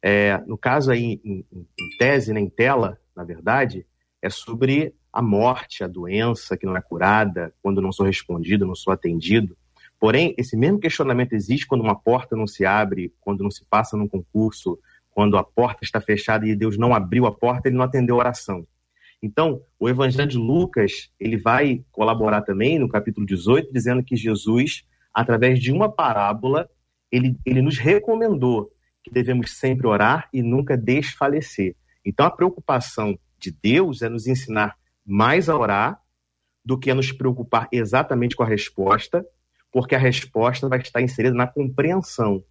É, no caso aí, em, em tese, né, em tela, na verdade, é sobre a morte, a doença que não é curada, quando não sou respondido, não sou atendido. Porém, esse mesmo questionamento existe quando uma porta não se abre, quando não se passa num concurso, quando a porta está fechada e Deus não abriu a porta, ele não atendeu a oração. Então, o Evangelho de Lucas, ele vai colaborar também no capítulo 18, dizendo que Jesus, através de uma parábola, ele, ele nos recomendou que devemos sempre orar e nunca desfalecer. Então a preocupação de Deus é nos ensinar mais a orar do que a nos preocupar exatamente com a resposta, porque a resposta vai estar inserida na compreensão.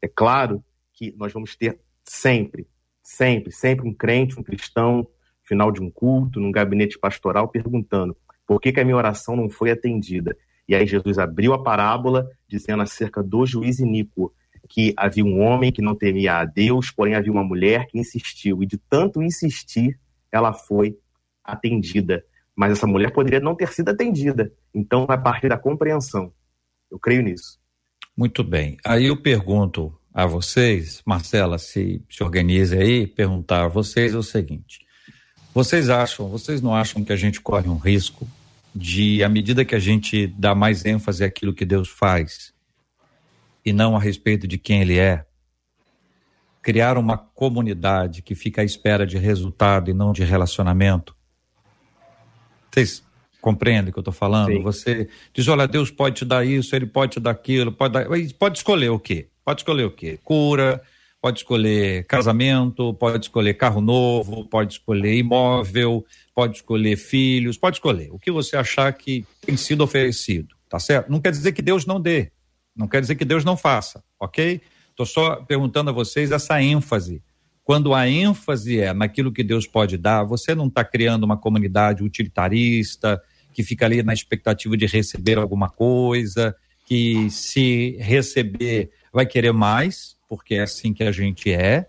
É claro que nós vamos ter sempre, sempre, sempre um crente, um cristão, final de um culto, num gabinete pastoral, perguntando por que, que a minha oração não foi atendida. E aí Jesus abriu a parábola dizendo acerca do juiz iníquo, que havia um homem que não temia a Deus, porém havia uma mulher que insistiu, e de tanto insistir, ela foi atendida. Mas essa mulher poderia não ter sido atendida. Então, a partir da compreensão. Eu creio nisso. Muito bem. Aí eu pergunto a vocês, Marcela, se se organize aí, perguntar a vocês o seguinte: vocês acham, vocês não acham que a gente corre um risco de, à medida que a gente dá mais ênfase àquilo que Deus faz e não a respeito de quem Ele é, criar uma comunidade que fica à espera de resultado e não de relacionamento? Vocês compreendem o que eu estou falando? Sim. Você diz: olha, Deus pode te dar isso, Ele pode te dar aquilo, pode, dar... pode escolher o quê? Pode escolher o quê? Cura, pode escolher casamento, pode escolher carro novo, pode escolher imóvel, pode escolher filhos, pode escolher o que você achar que tem sido oferecido, tá certo? Não quer dizer que Deus não dê, não quer dizer que Deus não faça, ok? Estou só perguntando a vocês essa ênfase. Quando a ênfase é naquilo que Deus pode dar, você não está criando uma comunidade utilitarista que fica ali na expectativa de receber alguma coisa, que se receber vai querer mais, porque é assim que a gente é,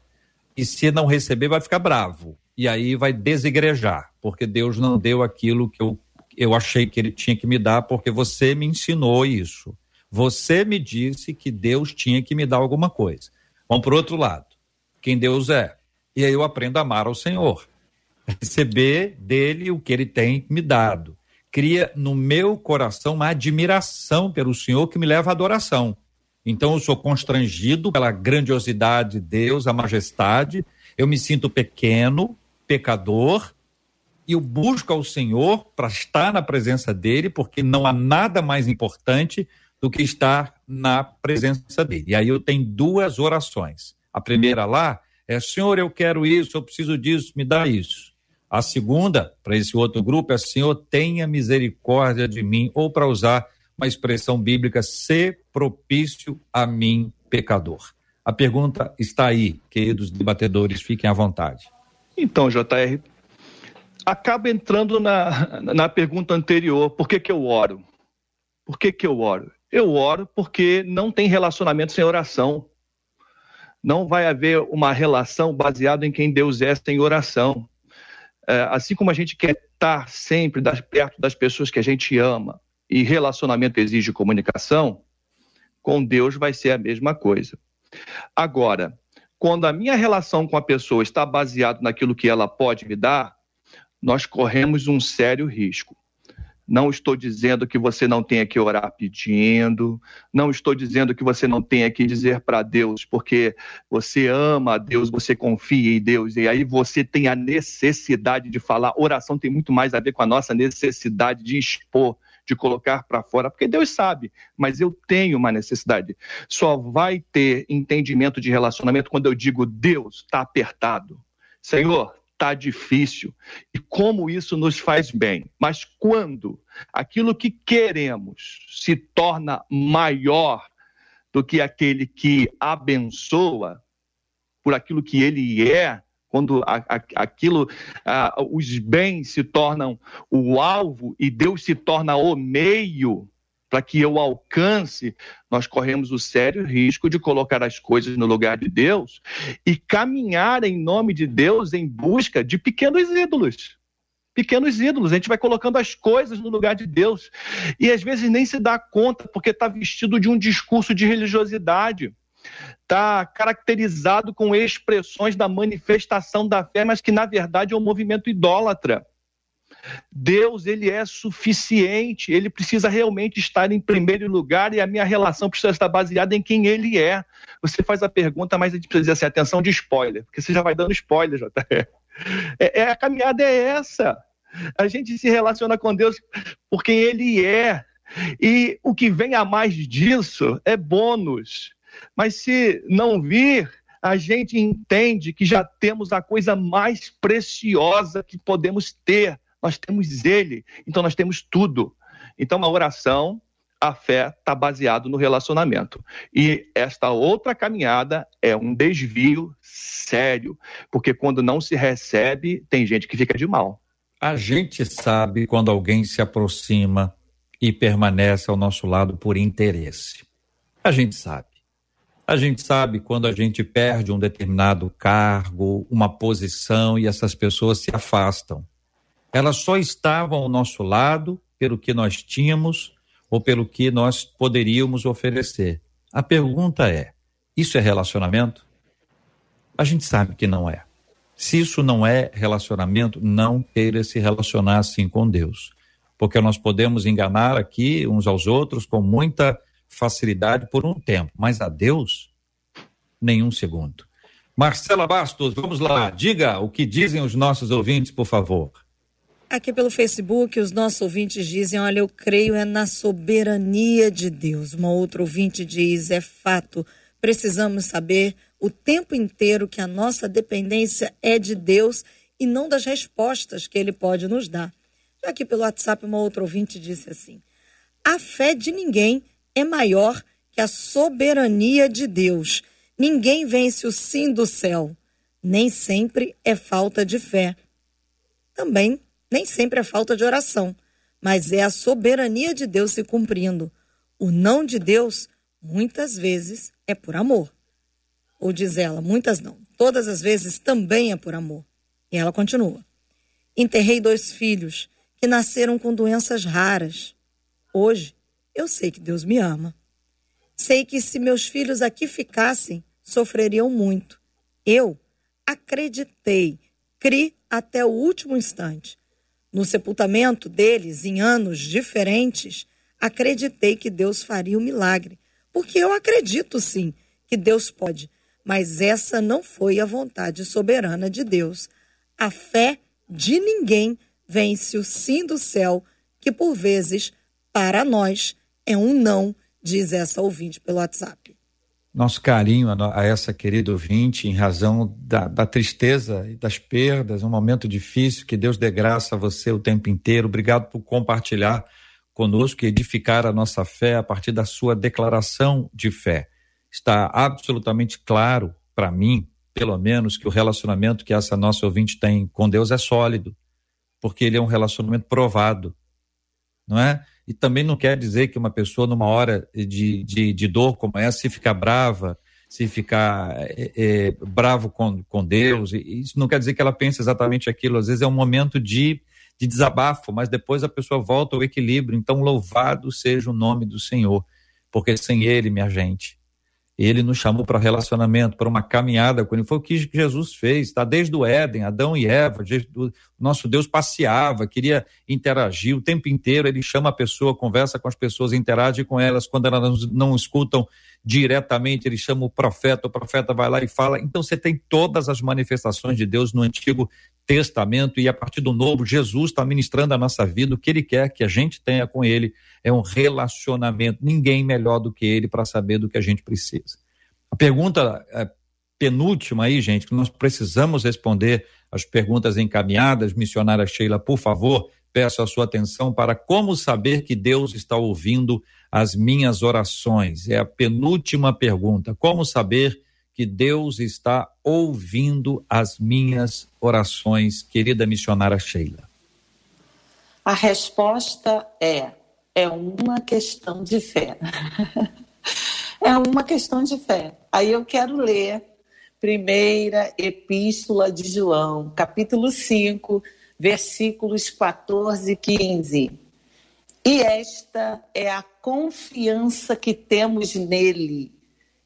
e se não receber, vai ficar bravo. E aí vai desigrejar, porque Deus não deu aquilo que eu, eu achei que ele tinha que me dar, porque você me ensinou isso. Você me disse que Deus tinha que me dar alguma coisa. Vamos para o outro lado. Quem Deus é? E aí eu aprendo a amar ao Senhor. Receber dele o que ele tem me dado. Cria no meu coração uma admiração pelo Senhor que me leva à adoração. Então eu sou constrangido pela grandiosidade de Deus, a majestade. Eu me sinto pequeno, pecador, e eu busco ao Senhor para estar na presença dele, porque não há nada mais importante do que estar na presença dele. E aí eu tenho duas orações. A primeira lá é: Senhor, eu quero isso, eu preciso disso, me dá isso. A segunda, para esse outro grupo, é: Senhor, tenha misericórdia de mim, ou para usar uma expressão bíblica, ser propício a mim, pecador. A pergunta está aí, queridos debatedores, fiquem à vontade. Então, JR, acaba entrando na, na pergunta anterior: por que, que eu oro? Por que, que eu oro? Eu oro porque não tem relacionamento sem oração. Não vai haver uma relação baseada em quem Deus é sem oração. É, assim como a gente quer estar sempre das, perto das pessoas que a gente ama, e relacionamento exige comunicação, com Deus vai ser a mesma coisa. Agora, quando a minha relação com a pessoa está baseada naquilo que ela pode me dar, nós corremos um sério risco. Não estou dizendo que você não tenha que orar pedindo, não estou dizendo que você não tenha que dizer para Deus, porque você ama a Deus, você confia em Deus, e aí você tem a necessidade de falar. Oração tem muito mais a ver com a nossa necessidade de expor, de colocar para fora, porque Deus sabe, mas eu tenho uma necessidade. Só vai ter entendimento de relacionamento quando eu digo Deus está apertado. Senhor, está difícil. E como isso nos faz bem. Mas quando aquilo que queremos se torna maior do que aquele que abençoa, por aquilo que ele é, quando a, a, aquilo, a, os bens se tornam o alvo e Deus se torna o meio para que eu alcance, nós corremos o sério risco de colocar as coisas no lugar de Deus e caminhar em nome de Deus em busca de pequenos ídolos. Pequenos ídolos, a gente vai colocando as coisas no lugar de Deus e às vezes nem se dá conta porque está vestido de um discurso de religiosidade está caracterizado com expressões da manifestação da fé, mas que na verdade é um movimento idólatra. Deus, ele é suficiente, ele precisa realmente estar em primeiro lugar e a minha relação precisa estar baseada em quem ele é. Você faz a pergunta, mas a gente precisa assim, atenção de spoiler, porque você já vai dando spoiler, JR. É, é, a caminhada é essa. A gente se relaciona com Deus por quem ele é. E o que vem a mais disso é bônus. Mas se não vir, a gente entende que já temos a coisa mais preciosa que podemos ter. Nós temos Ele, então nós temos tudo. Então, a oração, a fé está baseado no relacionamento. E esta outra caminhada é um desvio sério, porque quando não se recebe, tem gente que fica de mal. A gente sabe quando alguém se aproxima e permanece ao nosso lado por interesse. A gente sabe. A gente sabe quando a gente perde um determinado cargo, uma posição e essas pessoas se afastam. Elas só estavam ao nosso lado pelo que nós tínhamos ou pelo que nós poderíamos oferecer. A pergunta é: isso é relacionamento? A gente sabe que não é. Se isso não é relacionamento, não queira se relacionar assim com Deus. Porque nós podemos enganar aqui uns aos outros com muita facilidade por um tempo, mas a Deus, nenhum segundo. Marcela Bastos, vamos lá, diga o que dizem os nossos ouvintes, por favor. Aqui pelo Facebook, os nossos ouvintes dizem: Olha, eu creio é na soberania de Deus. Uma outra ouvinte diz: É fato, precisamos saber o tempo inteiro que a nossa dependência é de Deus e não das respostas que Ele pode nos dar. Já aqui pelo WhatsApp, uma outra ouvinte disse assim: A fé de ninguém é maior que a soberania de Deus. Ninguém vence o sim do céu. Nem sempre é falta de fé. Também nem sempre é falta de oração, mas é a soberania de Deus se cumprindo. O não de Deus, muitas vezes, é por amor. Ou diz ela, muitas não, todas as vezes também é por amor. E ela continua: Enterrei dois filhos que nasceram com doenças raras. Hoje, eu sei que Deus me ama. Sei que se meus filhos aqui ficassem, sofreriam muito. Eu acreditei, criei até o último instante. No sepultamento deles, em anos diferentes, acreditei que Deus faria o um milagre. Porque eu acredito sim que Deus pode, mas essa não foi a vontade soberana de Deus. A fé de ninguém vence o sim do céu, que por vezes, para nós, é um não, diz essa ouvinte pelo WhatsApp. Nosso carinho a, a essa querida ouvinte, em razão da, da, tristeza e das perdas, um momento difícil, que Deus dê graça a você o tempo inteiro. Obrigado por compartilhar conosco e edificar a nossa fé a partir da sua declaração de fé. Está absolutamente claro para mim, pelo menos, que o relacionamento que essa nossa ouvinte tem com Deus é sólido, porque ele é um relacionamento provado, não é? E também não quer dizer que uma pessoa, numa hora de, de, de dor como essa, se ficar brava, se ficar é, é, bravo com, com Deus, isso não quer dizer que ela pense exatamente aquilo. Às vezes é um momento de, de desabafo, mas depois a pessoa volta ao equilíbrio. Então, louvado seja o nome do Senhor, porque sem Ele, minha gente, ele nos chamou para relacionamento, para uma caminhada com ele. Foi o que Jesus fez, tá? Desde o Éden, Adão e Eva, nosso Deus passeava, queria interagir o tempo inteiro. Ele chama a pessoa, conversa com as pessoas, interage com elas. Quando elas não escutam diretamente, ele chama o profeta, o profeta vai lá e fala. Então você tem todas as manifestações de Deus no Antigo Testamento e a partir do Novo, Jesus está ministrando a nossa vida. O que ele quer que a gente tenha com ele é um relacionamento. Ninguém melhor do que ele para saber do que a gente precisa. A pergunta é, penúltima aí, gente, que nós precisamos responder as perguntas encaminhadas. Missionária Sheila, por favor, peço a sua atenção para como saber que Deus está ouvindo as minhas orações. É a penúltima pergunta. Como saber que Deus está ouvindo as minhas orações, querida missionária Sheila? A resposta é: é uma questão de fé. é uma questão de fé. Aí eu quero ler primeira epístola de João, capítulo 5, versículos 14 e 15. E esta é a confiança que temos nele,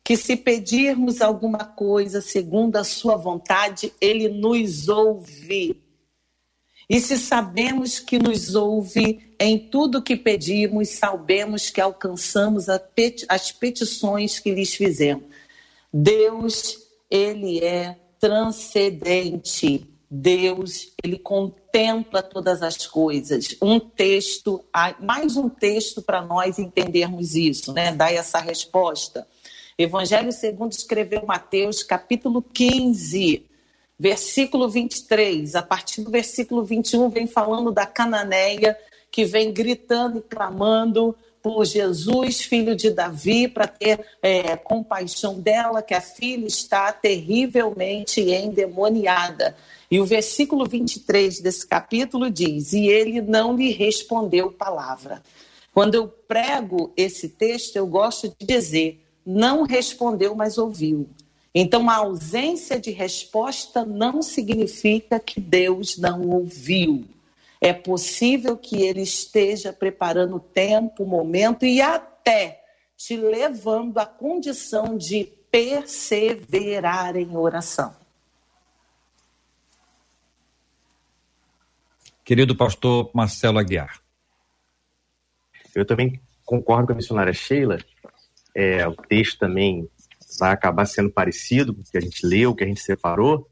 que se pedirmos alguma coisa segundo a sua vontade, ele nos ouve. E se sabemos que nos ouve em tudo que pedimos, sabemos que alcançamos as petições que lhes fizemos. Deus, ele é transcendente. Deus, ele contempla todas as coisas. Um texto, mais um texto para nós entendermos isso, né? Dar essa resposta. Evangelho segundo escreveu Mateus, capítulo 15, versículo 23. A partir do versículo 21 vem falando da Cananeia que vem gritando e clamando Jesus, filho de Davi, para ter é, compaixão dela, que a filha está terrivelmente endemoniada. E o versículo 23 desse capítulo diz: E ele não lhe respondeu palavra. Quando eu prego esse texto, eu gosto de dizer: não respondeu, mas ouviu. Então, a ausência de resposta não significa que Deus não ouviu. É possível que ele esteja preparando o tempo, o momento e até te levando à condição de perseverar em oração. Querido pastor Marcelo Aguiar. Eu também concordo com a missionária Sheila. É, o texto também vai acabar sendo parecido com o que a gente leu, o que a gente separou.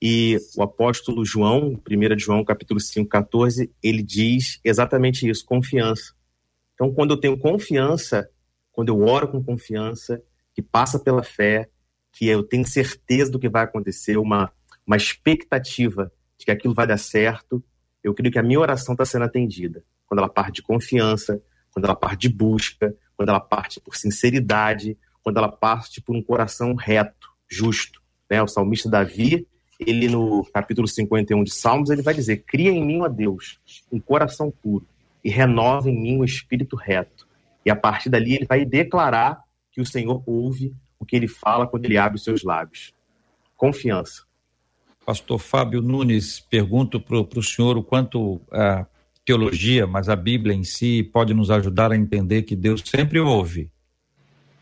E o apóstolo João, 1 João capítulo 5, 14, ele diz exatamente isso, confiança. Então, quando eu tenho confiança, quando eu oro com confiança, que passa pela fé, que eu tenho certeza do que vai acontecer, uma, uma expectativa de que aquilo vai dar certo, eu creio que a minha oração está sendo atendida. Quando ela parte de confiança, quando ela parte de busca, quando ela parte por sinceridade, quando ela parte por um coração reto, justo. Né? O salmista Davi, ele no capítulo 51 de Salmos, ele vai dizer: Cria em mim, ó Deus, um coração puro e renova em mim um espírito reto. E a partir dali ele vai declarar que o Senhor ouve o que ele fala quando ele abre os seus lábios. Confiança. Pastor Fábio Nunes, pergunto para o senhor o quanto a teologia, mas a Bíblia em si, pode nos ajudar a entender que Deus sempre ouve.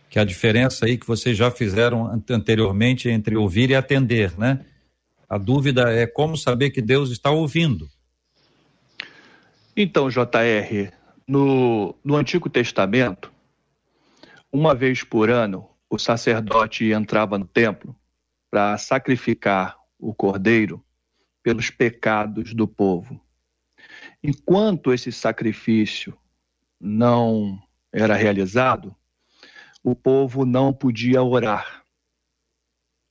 Que a diferença aí que vocês já fizeram anteriormente entre ouvir e atender, né? A dúvida é como saber que Deus está ouvindo. Então, JR, no, no Antigo Testamento, uma vez por ano, o sacerdote entrava no templo para sacrificar o cordeiro pelos pecados do povo. Enquanto esse sacrifício não era realizado, o povo não podia orar,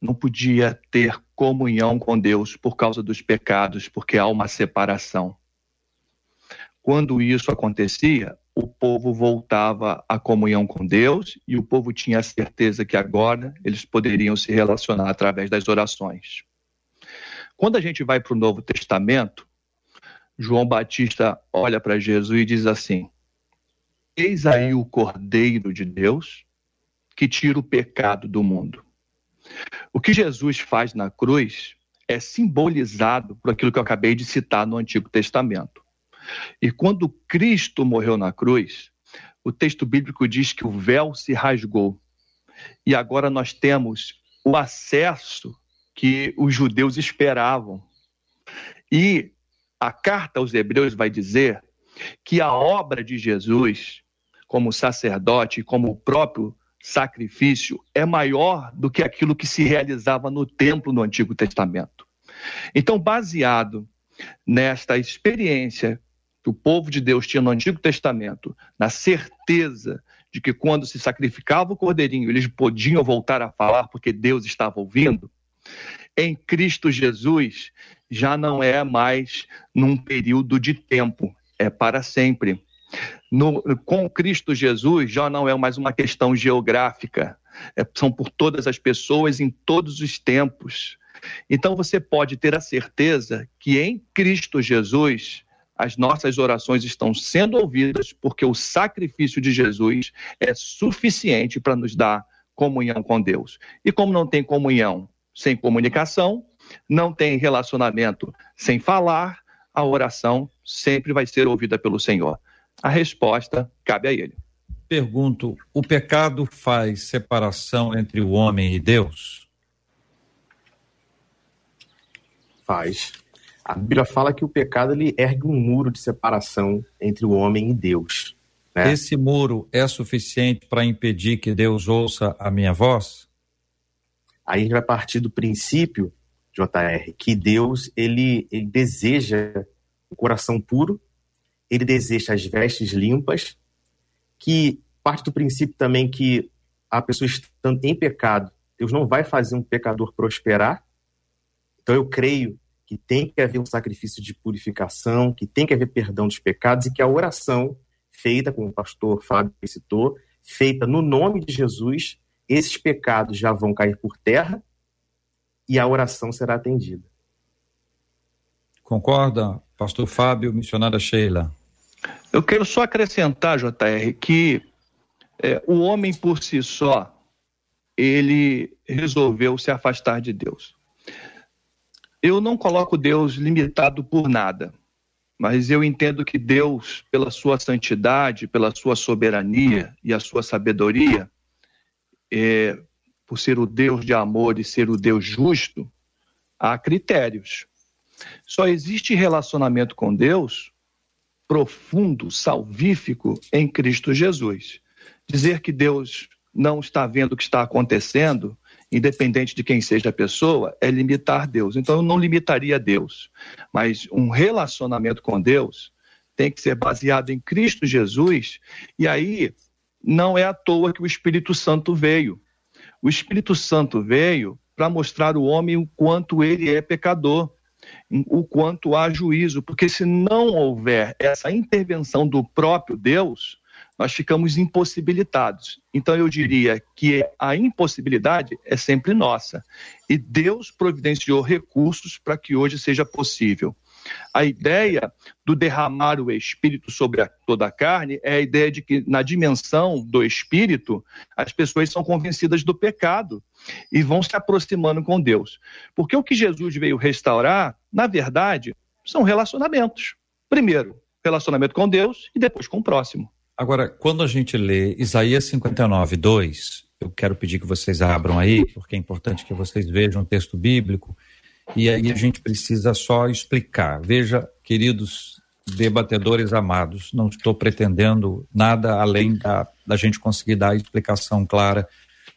não podia ter comunhão com Deus por causa dos pecados, porque há uma separação. Quando isso acontecia, o povo voltava à comunhão com Deus e o povo tinha a certeza que agora eles poderiam se relacionar através das orações. Quando a gente vai para o Novo Testamento, João Batista olha para Jesus e diz assim: Eis aí o Cordeiro de Deus que tira o pecado do mundo. O que Jesus faz na cruz é simbolizado por aquilo que eu acabei de citar no Antigo Testamento. E quando Cristo morreu na cruz, o texto bíblico diz que o véu se rasgou. E agora nós temos o acesso que os judeus esperavam. E a carta aos Hebreus vai dizer que a obra de Jesus, como sacerdote, como o próprio sacrifício, é maior do que aquilo que se realizava no templo no Antigo Testamento. Então, baseado nesta experiência que o povo de Deus tinha no Antigo Testamento, na certeza de que quando se sacrificava o cordeirinho, eles podiam voltar a falar porque Deus estava ouvindo, em Cristo Jesus já não é mais num período de tempo, é para sempre. No, com Cristo Jesus já não é mais uma questão geográfica, é, são por todas as pessoas em todos os tempos. Então você pode ter a certeza que em Cristo Jesus as nossas orações estão sendo ouvidas porque o sacrifício de Jesus é suficiente para nos dar comunhão com Deus. E como não tem comunhão sem comunicação, não tem relacionamento sem falar, a oração sempre vai ser ouvida pelo Senhor. A resposta cabe a Ele. Pergunto: o pecado faz separação entre o homem e Deus? Faz. A Bíblia fala que o pecado ele ergue um muro de separação entre o homem e Deus. Né? Esse muro é suficiente para impedir que Deus ouça a minha voz? Aí a gente vai partir do princípio, JR, que Deus ele, ele deseja o coração puro, ele deseja as vestes limpas, que parte do princípio também que a pessoa estando em pecado, Deus não vai fazer um pecador prosperar. Então eu creio que tem que haver um sacrifício de purificação, que tem que haver perdão dos pecados e que a oração feita, como o pastor Fábio citou, feita no nome de Jesus, esses pecados já vão cair por terra e a oração será atendida. Concorda, pastor Fábio, missionária Sheila? Eu quero só acrescentar, JR, que é, o homem por si só, ele resolveu se afastar de Deus. Eu não coloco Deus limitado por nada, mas eu entendo que Deus, pela sua santidade, pela sua soberania e a sua sabedoria, é, por ser o Deus de amor e ser o Deus justo, há critérios. Só existe relacionamento com Deus profundo, salvífico em Cristo Jesus. Dizer que Deus não está vendo o que está acontecendo, independente de quem seja a pessoa, é limitar Deus. Então eu não limitaria Deus, mas um relacionamento com Deus tem que ser baseado em Cristo Jesus, e aí não é à toa que o Espírito Santo veio. O Espírito Santo veio para mostrar ao homem o quanto ele é pecador o quanto há juízo, porque se não houver essa intervenção do próprio Deus, nós ficamos impossibilitados. Então eu diria que a impossibilidade é sempre nossa. E Deus providenciou recursos para que hoje seja possível. A ideia do derramar o Espírito sobre a, toda a carne é a ideia de que, na dimensão do Espírito, as pessoas são convencidas do pecado e vão se aproximando com Deus. Porque o que Jesus veio restaurar, na verdade, são relacionamentos. Primeiro, relacionamento com Deus e depois com o próximo. Agora, quando a gente lê Isaías 59, 2, eu quero pedir que vocês abram aí, porque é importante que vocês vejam o texto bíblico. E aí a gente precisa só explicar. Veja, queridos debatedores amados, não estou pretendendo nada além da, da gente conseguir dar a explicação clara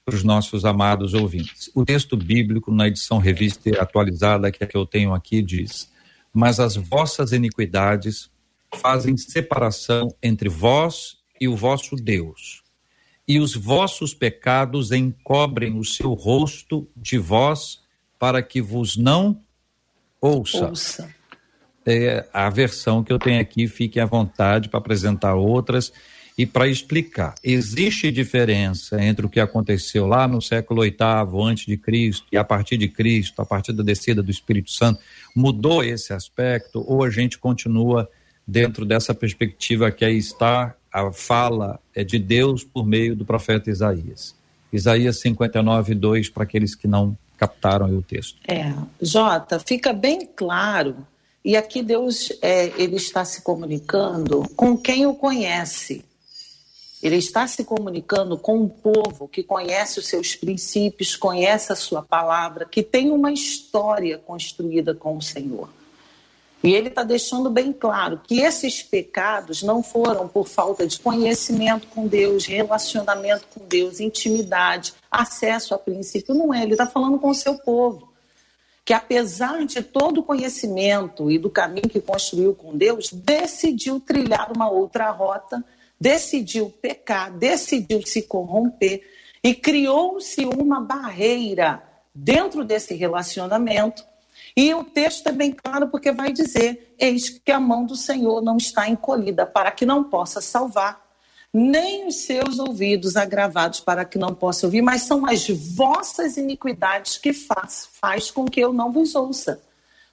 para os nossos amados ouvintes. O texto bíblico, na edição revista atualizada, que é que eu tenho aqui, diz: Mas as vossas iniquidades fazem separação entre vós e o vosso Deus, e os vossos pecados encobrem o seu rosto de vós para que vos não ouça. ouça. É a versão que eu tenho aqui, fiquem à vontade para apresentar outras e para explicar. Existe diferença entre o que aconteceu lá no século VIII, antes de Cristo, e a partir de Cristo, a partir da descida do Espírito Santo, mudou esse aspecto ou a gente continua dentro dessa perspectiva que aí está a fala é de Deus por meio do profeta Isaías? Isaías 59, 2, para aqueles que não captaram o texto. É, Jota, fica bem claro, e aqui Deus é, ele está se comunicando com quem o conhece. Ele está se comunicando com um povo que conhece os seus princípios, conhece a sua palavra, que tem uma história construída com o Senhor. E ele está deixando bem claro que esses pecados não foram por falta de conhecimento com Deus, relacionamento com Deus, intimidade, acesso a princípio. Não é, ele está falando com o seu povo. Que apesar de todo o conhecimento e do caminho que construiu com Deus, decidiu trilhar uma outra rota, decidiu pecar, decidiu se corromper e criou-se uma barreira dentro desse relacionamento e o texto é bem claro porque vai dizer: Eis que a mão do Senhor não está encolhida para que não possa salvar, nem os seus ouvidos agravados para que não possa ouvir, mas são as vossas iniquidades que faz, faz com que eu não vos ouça.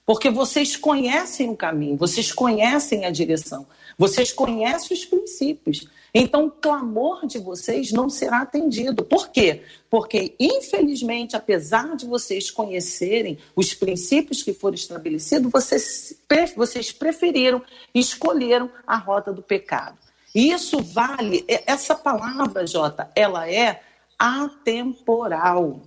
Porque vocês conhecem o caminho, vocês conhecem a direção, vocês conhecem os princípios. Então, o clamor de vocês não será atendido. Por quê? Porque, infelizmente, apesar de vocês conhecerem os princípios que foram estabelecidos, vocês, vocês preferiram, escolheram a rota do pecado. Isso vale, essa palavra, Jota, ela é atemporal.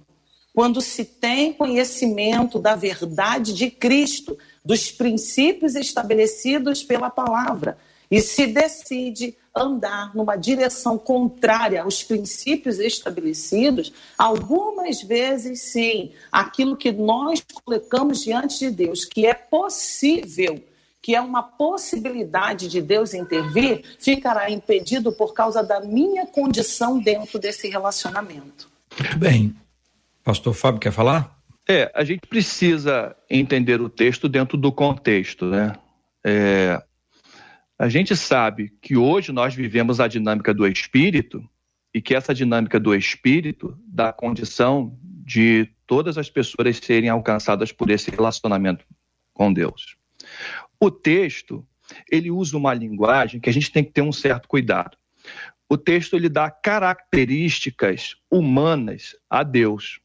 Quando se tem conhecimento da verdade de Cristo, dos princípios estabelecidos pela palavra, e se decide andar numa direção contrária aos princípios estabelecidos, algumas vezes sim, aquilo que nós colocamos diante de Deus, que é possível que é uma possibilidade de Deus intervir, ficará impedido por causa da minha condição dentro desse relacionamento. Bem, pastor Fábio quer falar? É, a gente precisa entender o texto dentro do contexto, né? É, a gente sabe que hoje nós vivemos a dinâmica do espírito e que essa dinâmica do espírito dá condição de todas as pessoas serem alcançadas por esse relacionamento com Deus. O texto, ele usa uma linguagem que a gente tem que ter um certo cuidado. O texto ele dá características humanas a Deus.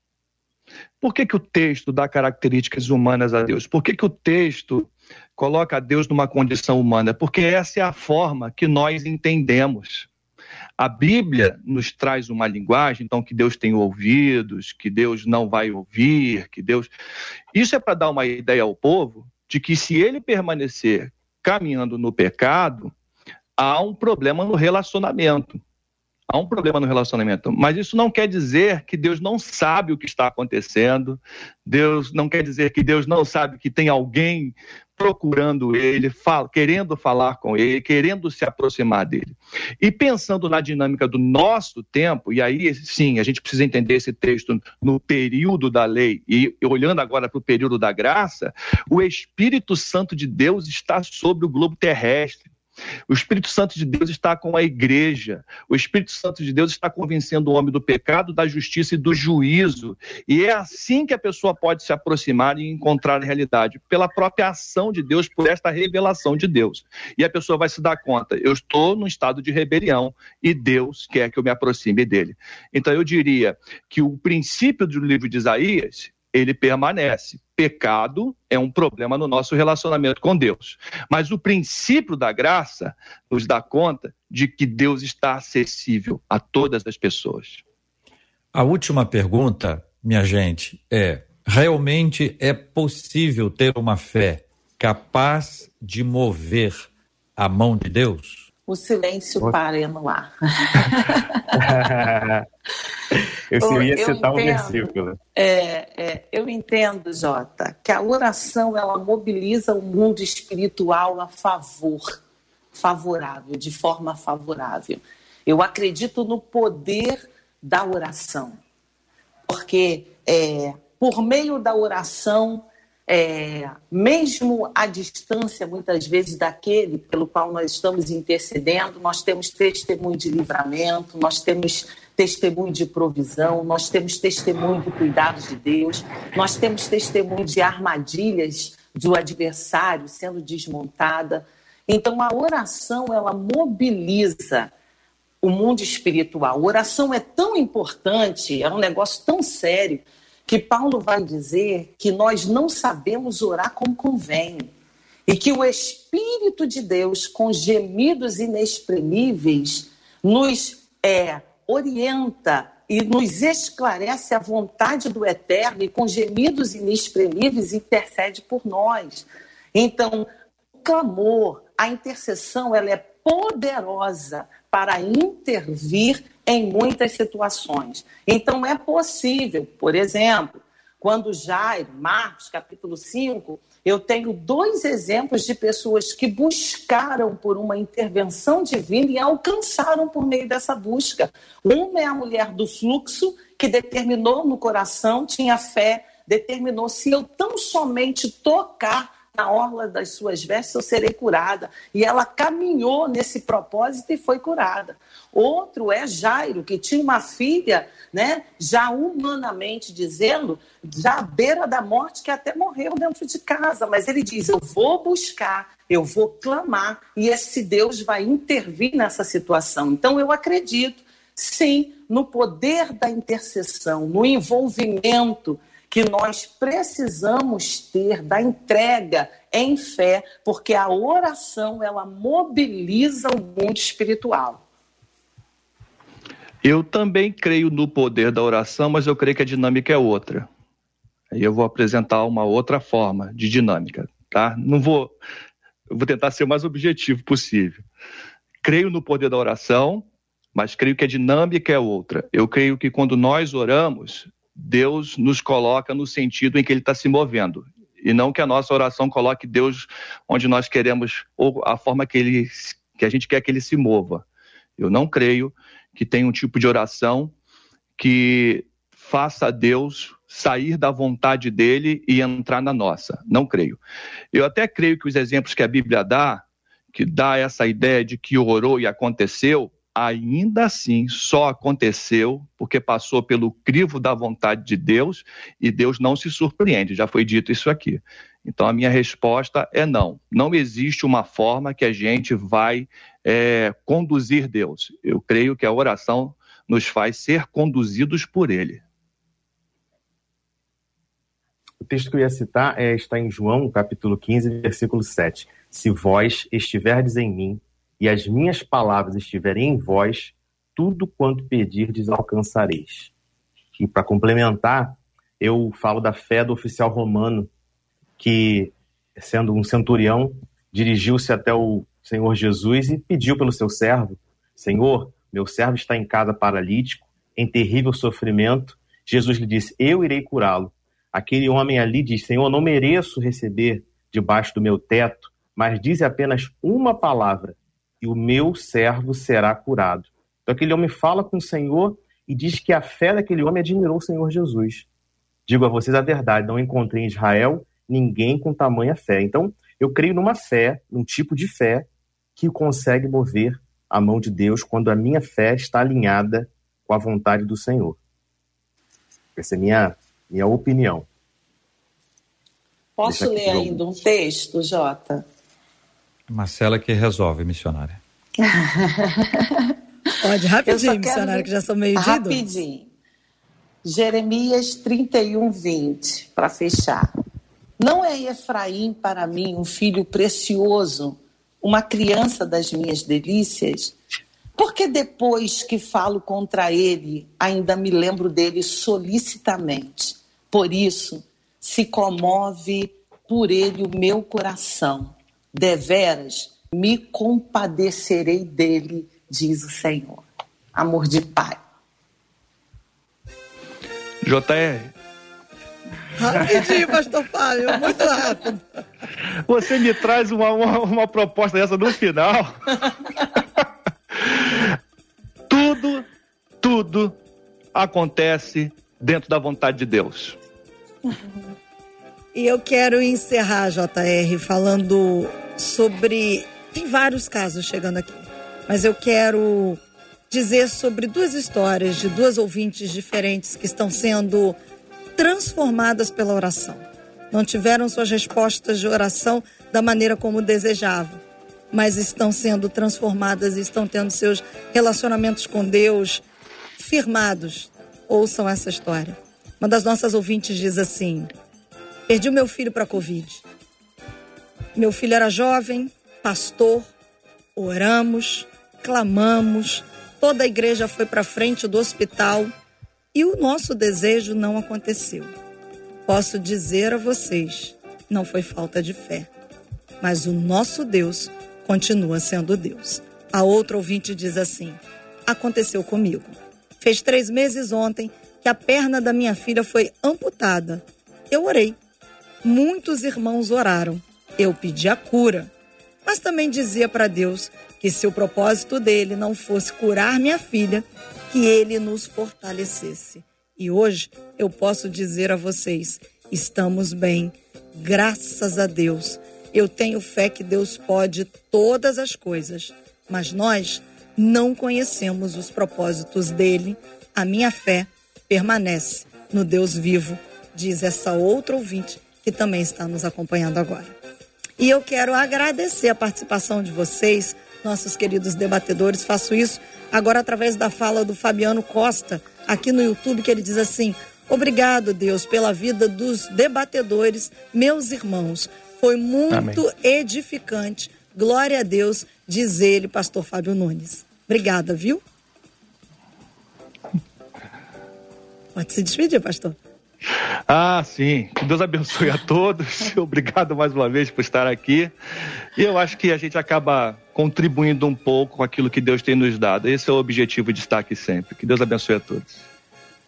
Por que, que o texto dá características humanas a Deus? Por que, que o texto coloca Deus numa condição humana? Porque essa é a forma que nós entendemos. A Bíblia nos traz uma linguagem, então, que Deus tem ouvidos, que Deus não vai ouvir, que Deus. Isso é para dar uma ideia ao povo de que se ele permanecer caminhando no pecado, há um problema no relacionamento. Há um problema no relacionamento, mas isso não quer dizer que Deus não sabe o que está acontecendo. Deus não quer dizer que Deus não sabe que tem alguém procurando ele, fala, querendo falar com ele, querendo se aproximar dele. E pensando na dinâmica do nosso tempo, e aí sim, a gente precisa entender esse texto no período da lei, e olhando agora para o período da graça, o Espírito Santo de Deus está sobre o globo terrestre. O Espírito Santo de Deus está com a igreja. O Espírito Santo de Deus está convencendo o homem do pecado, da justiça e do juízo. E é assim que a pessoa pode se aproximar e encontrar a realidade, pela própria ação de Deus, por esta revelação de Deus. E a pessoa vai se dar conta: eu estou num estado de rebelião e Deus quer que eu me aproxime dele. Então eu diria que o princípio do livro de Isaías ele permanece. Pecado é um problema no nosso relacionamento com Deus. Mas o princípio da graça nos dá conta de que Deus está acessível a todas as pessoas. A última pergunta, minha gente, é: realmente é possível ter uma fé capaz de mover a mão de Deus? O silêncio para no ar. eu ia citar um versículo. É, é, eu entendo, Jota, que a oração ela mobiliza o mundo espiritual a favor, favorável, de forma favorável. Eu acredito no poder da oração, porque é, por meio da oração é, mesmo à distância, muitas vezes, daquele pelo qual nós estamos intercedendo, nós temos testemunho de livramento, nós temos testemunho de provisão, nós temos testemunho do cuidado de Deus, nós temos testemunho de armadilhas do adversário sendo desmontada. Então, a oração, ela mobiliza o mundo espiritual. A oração é tão importante, é um negócio tão sério, que Paulo vai dizer que nós não sabemos orar como convém e que o Espírito de Deus, com gemidos inexprimíveis, nos é, orienta e nos esclarece a vontade do Eterno e com gemidos inexprimíveis intercede por nós. Então, o clamor, a intercessão, ela é poderosa para intervir em muitas situações. Então, é possível, por exemplo, quando Jairo, Marcos, capítulo 5, eu tenho dois exemplos de pessoas que buscaram por uma intervenção divina e alcançaram por meio dessa busca. Uma é a mulher do fluxo, que determinou no coração, tinha fé, determinou: se eu tão somente tocar na orla das suas vestes eu serei curada. E ela caminhou nesse propósito e foi curada. Outro é Jairo, que tinha uma filha, né, já humanamente dizendo, já à beira da morte, que até morreu dentro de casa. Mas ele diz: Eu vou buscar, eu vou clamar, e esse Deus vai intervir nessa situação. Então eu acredito, sim, no poder da intercessão, no envolvimento que nós precisamos ter da entrega em fé, porque a oração ela mobiliza o mundo espiritual. Eu também creio no poder da oração, mas eu creio que a dinâmica é outra. Aí eu vou apresentar uma outra forma de dinâmica, tá? Não vou, vou tentar ser o mais objetivo possível. Creio no poder da oração, mas creio que a dinâmica é outra. Eu creio que quando nós oramos, Deus nos coloca no sentido em que Ele está se movendo. e não que a nossa oração coloque Deus onde nós queremos ou a forma que ele que a gente quer que ele se mova. Eu não creio que tem um tipo de oração que faça Deus sair da vontade dele e entrar na nossa. Não creio. Eu até creio que os exemplos que a Bíblia dá, que dá essa ideia de que orou e aconteceu, ainda assim só aconteceu porque passou pelo crivo da vontade de Deus e Deus não se surpreende, já foi dito isso aqui. Então a minha resposta é não. Não existe uma forma que a gente vai é, conduzir Deus. Eu creio que a oração nos faz ser conduzidos por Ele. O texto que eu ia citar é, está em João, capítulo 15, versículo 7. Se vós estiverdes em mim e as minhas palavras estiverem em vós, tudo quanto pedirdes alcançareis. E para complementar, eu falo da fé do oficial romano que, sendo um centurião, dirigiu-se até o Senhor Jesus e pediu pelo seu servo: Senhor, meu servo está em casa paralítico, em terrível sofrimento. Jesus lhe disse: Eu irei curá-lo. Aquele homem ali diz: Senhor, não mereço receber debaixo do meu teto, mas diz apenas uma palavra e o meu servo será curado. Então aquele homem fala com o Senhor e diz que a fé daquele homem admirou o Senhor Jesus. Digo a vocês a verdade, não encontrei em Israel ninguém com tamanha fé. Então, eu creio numa fé, num tipo de fé que consegue mover a mão de Deus quando a minha fé está alinhada com a vontade do Senhor. Essa é minha minha opinião. Posso ler ainda um texto, Jota? Marcela que resolve, missionária. Pode, rapidinho, missionária, que já sou meio Rapidinho. Jeremias 31, 20, para fechar. Não é Efraim para mim um filho precioso, uma criança das minhas delícias? Porque depois que falo contra ele, ainda me lembro dele solicitamente. Por isso, se comove por ele o meu coração. Deveras me compadecerei dele, diz o Senhor. Amor de pai. JR. Rapidinho, pastor Fábio, muito rápido. Você me traz uma, uma, uma proposta dessa no final. tudo, tudo acontece dentro da vontade de Deus. E eu quero encerrar, JR, falando sobre. Tem vários casos chegando aqui, mas eu quero dizer sobre duas histórias de duas ouvintes diferentes que estão sendo transformadas pela oração. Não tiveram suas respostas de oração da maneira como desejavam, mas estão sendo transformadas e estão tendo seus relacionamentos com Deus firmados. Ouçam essa história. Uma das nossas ouvintes diz assim: Perdi o meu filho para a Covid. Meu filho era jovem, pastor, oramos, clamamos, toda a igreja foi para frente do hospital e o nosso desejo não aconteceu. Posso dizer a vocês, não foi falta de fé, mas o nosso Deus continua sendo Deus. A outra ouvinte diz assim: aconteceu comigo. Fez três meses ontem que a perna da minha filha foi amputada. Eu orei. Muitos irmãos oraram. Eu pedi a cura. Mas também dizia para Deus que se o propósito dele não fosse curar minha filha, que ele nos fortalecesse. E hoje eu posso dizer a vocês: estamos bem, graças a Deus. Eu tenho fé que Deus pode todas as coisas, mas nós não conhecemos os propósitos dele. A minha fé permanece no Deus vivo, diz essa outra ouvinte que também está nos acompanhando agora. E eu quero agradecer a participação de vocês, nossos queridos debatedores. Faço isso agora através da fala do Fabiano Costa, aqui no YouTube, que ele diz assim: Obrigado, Deus, pela vida dos debatedores, meus irmãos. Foi muito Amém. edificante. Glória a Deus, diz ele, pastor Fábio Nunes. Obrigada, viu? Pode se despedir, pastor. Ah, sim. Que Deus abençoe a todos. Obrigado mais uma vez por estar aqui. E eu acho que a gente acaba contribuindo um pouco com aquilo que Deus tem nos dado. Esse é o objetivo de estar aqui sempre. Que Deus abençoe a todos.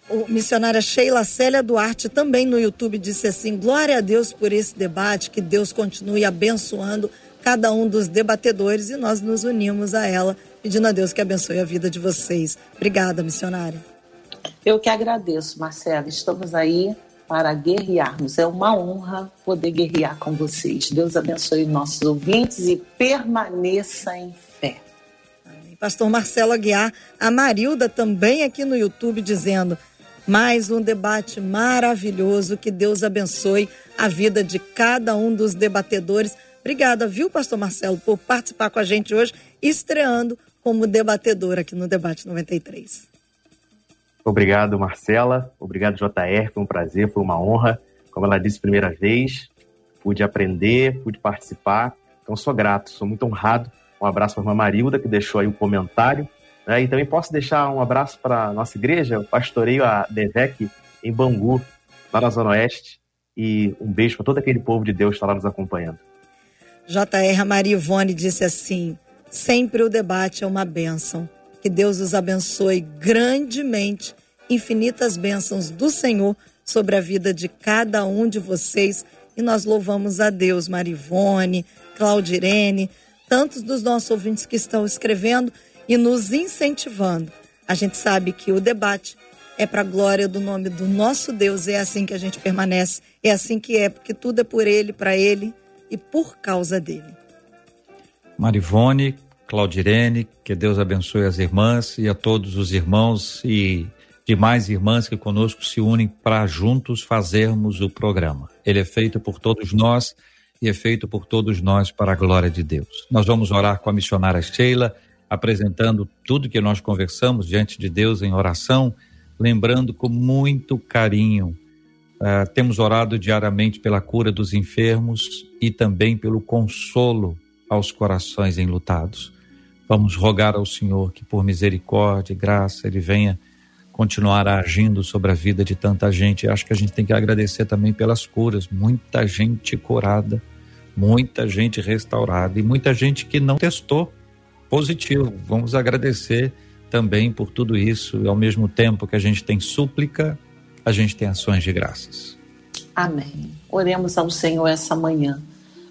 O missionária Sheila Célia Duarte também no YouTube disse assim: Glória a Deus por esse debate, que Deus continue abençoando cada um dos debatedores e nós nos unimos a ela, pedindo a Deus que abençoe a vida de vocês. Obrigada, missionária. Eu que agradeço, Marcela. Estamos aí para guerrearmos. É uma honra poder guerrear com vocês. Deus abençoe nossos ouvintes e permaneça em fé. Pastor Marcelo Aguiar, a Marilda também aqui no YouTube dizendo: mais um debate maravilhoso. Que Deus abençoe a vida de cada um dos debatedores. Obrigada, viu, Pastor Marcelo, por participar com a gente hoje, estreando como debatedor aqui no Debate 93. Obrigado, Marcela. Obrigado, JR. Foi um prazer, foi uma honra. Como ela disse, primeira vez, pude aprender, pude participar. Então, sou grato, sou muito honrado. Um abraço para a irmã Marilda, que deixou aí um comentário. Né? E também posso deixar um abraço para a nossa igreja, eu pastoreio a Devec em Bangu, lá na Zona Oeste. E um beijo para todo aquele povo de Deus que está lá nos acompanhando. JR Maria Ivone disse assim: sempre o debate é uma bênção. Que Deus os abençoe grandemente, infinitas bênçãos do Senhor sobre a vida de cada um de vocês. E nós louvamos a Deus, Marivone, Claudirene, tantos dos nossos ouvintes que estão escrevendo e nos incentivando. A gente sabe que o debate é para a glória do nome do nosso Deus. É assim que a gente permanece. É assim que é, porque tudo é por Ele, para Ele e por causa dele. Marivone, Claudirene, que Deus abençoe as irmãs e a todos os irmãos e demais irmãs que conosco se unem para juntos fazermos o programa. Ele é feito por todos nós e é feito por todos nós para a glória de Deus. Nós vamos orar com a missionária Sheila, apresentando tudo que nós conversamos diante de Deus em oração, lembrando com muito carinho Uh, temos orado diariamente pela cura dos enfermos e também pelo consolo aos corações enlutados. Vamos rogar ao Senhor que, por misericórdia e graça, Ele venha continuar agindo sobre a vida de tanta gente. Acho que a gente tem que agradecer também pelas curas. Muita gente curada, muita gente restaurada e muita gente que não testou positivo. Vamos agradecer também por tudo isso e ao mesmo tempo que a gente tem súplica a gente tem ações de graças. Amém. Oremos ao Senhor essa manhã.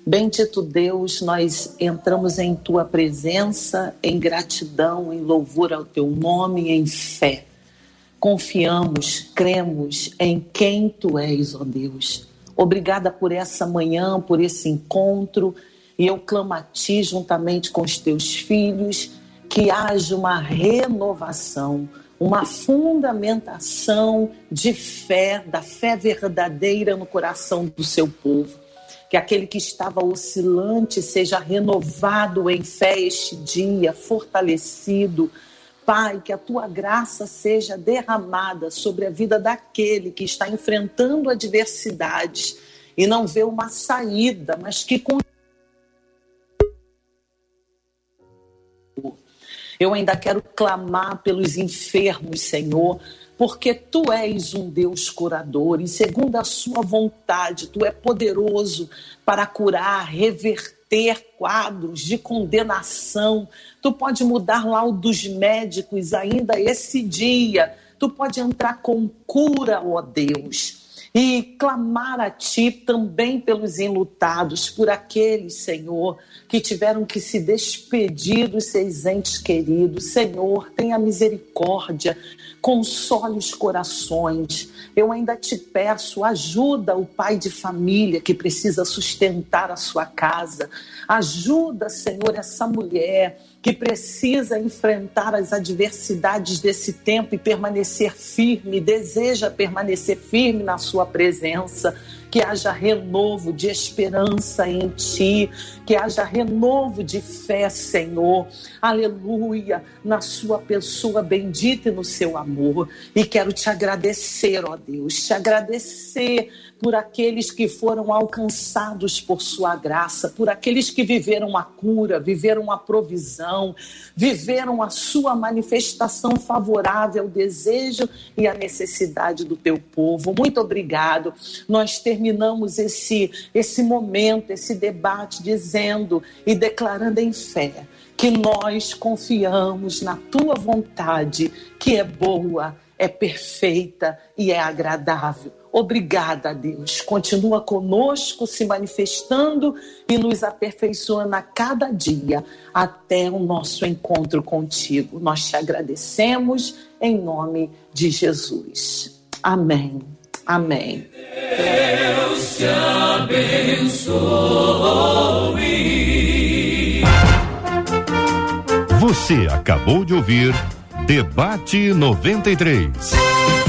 Bendito Deus, nós entramos em tua presença em gratidão, em louvor ao teu nome, em fé. Confiamos, cremos em quem tu és, ó Deus. Obrigada por essa manhã, por esse encontro. E eu clamo a ti juntamente com os teus filhos que haja uma renovação uma fundamentação de fé, da fé verdadeira no coração do seu povo. Que aquele que estava oscilante seja renovado em fé este dia, fortalecido. Pai, que a tua graça seja derramada sobre a vida daquele que está enfrentando adversidades e não vê uma saída, mas que Eu ainda quero clamar pelos enfermos, Senhor, porque tu és um Deus curador e, segundo a sua vontade, tu é poderoso para curar, reverter quadros de condenação. Tu pode mudar o dos médicos ainda esse dia. Tu pode entrar com cura, ó Deus e clamar a Ti também pelos enlutados, por aqueles, Senhor, que tiveram que se despedir dos seus entes queridos. Senhor, tenha misericórdia, console os corações. Eu ainda te peço, ajuda o pai de família que precisa sustentar a sua casa. Ajuda, Senhor, essa mulher que precisa enfrentar as adversidades desse tempo e permanecer firme, deseja permanecer firme na sua presença que haja renovo de esperança em ti, que haja renovo de fé, Senhor. Aleluia, na sua pessoa bendita e no seu amor. E quero te agradecer, ó Deus, te agradecer por aqueles que foram alcançados por sua graça, por aqueles que viveram a cura, viveram a provisão, viveram a sua manifestação favorável ao desejo e à necessidade do teu povo. Muito obrigado. Nós terminamos esse esse momento, esse debate dizendo e declarando em fé que nós confiamos na tua vontade, que é boa, é perfeita e é agradável. Obrigada, Deus. Continua conosco, se manifestando e nos aperfeiçoando a cada dia até o nosso encontro contigo. Nós te agradecemos em nome de Jesus. Amém. Amém. Deus te abençoe. Você acabou de ouvir Debate 93.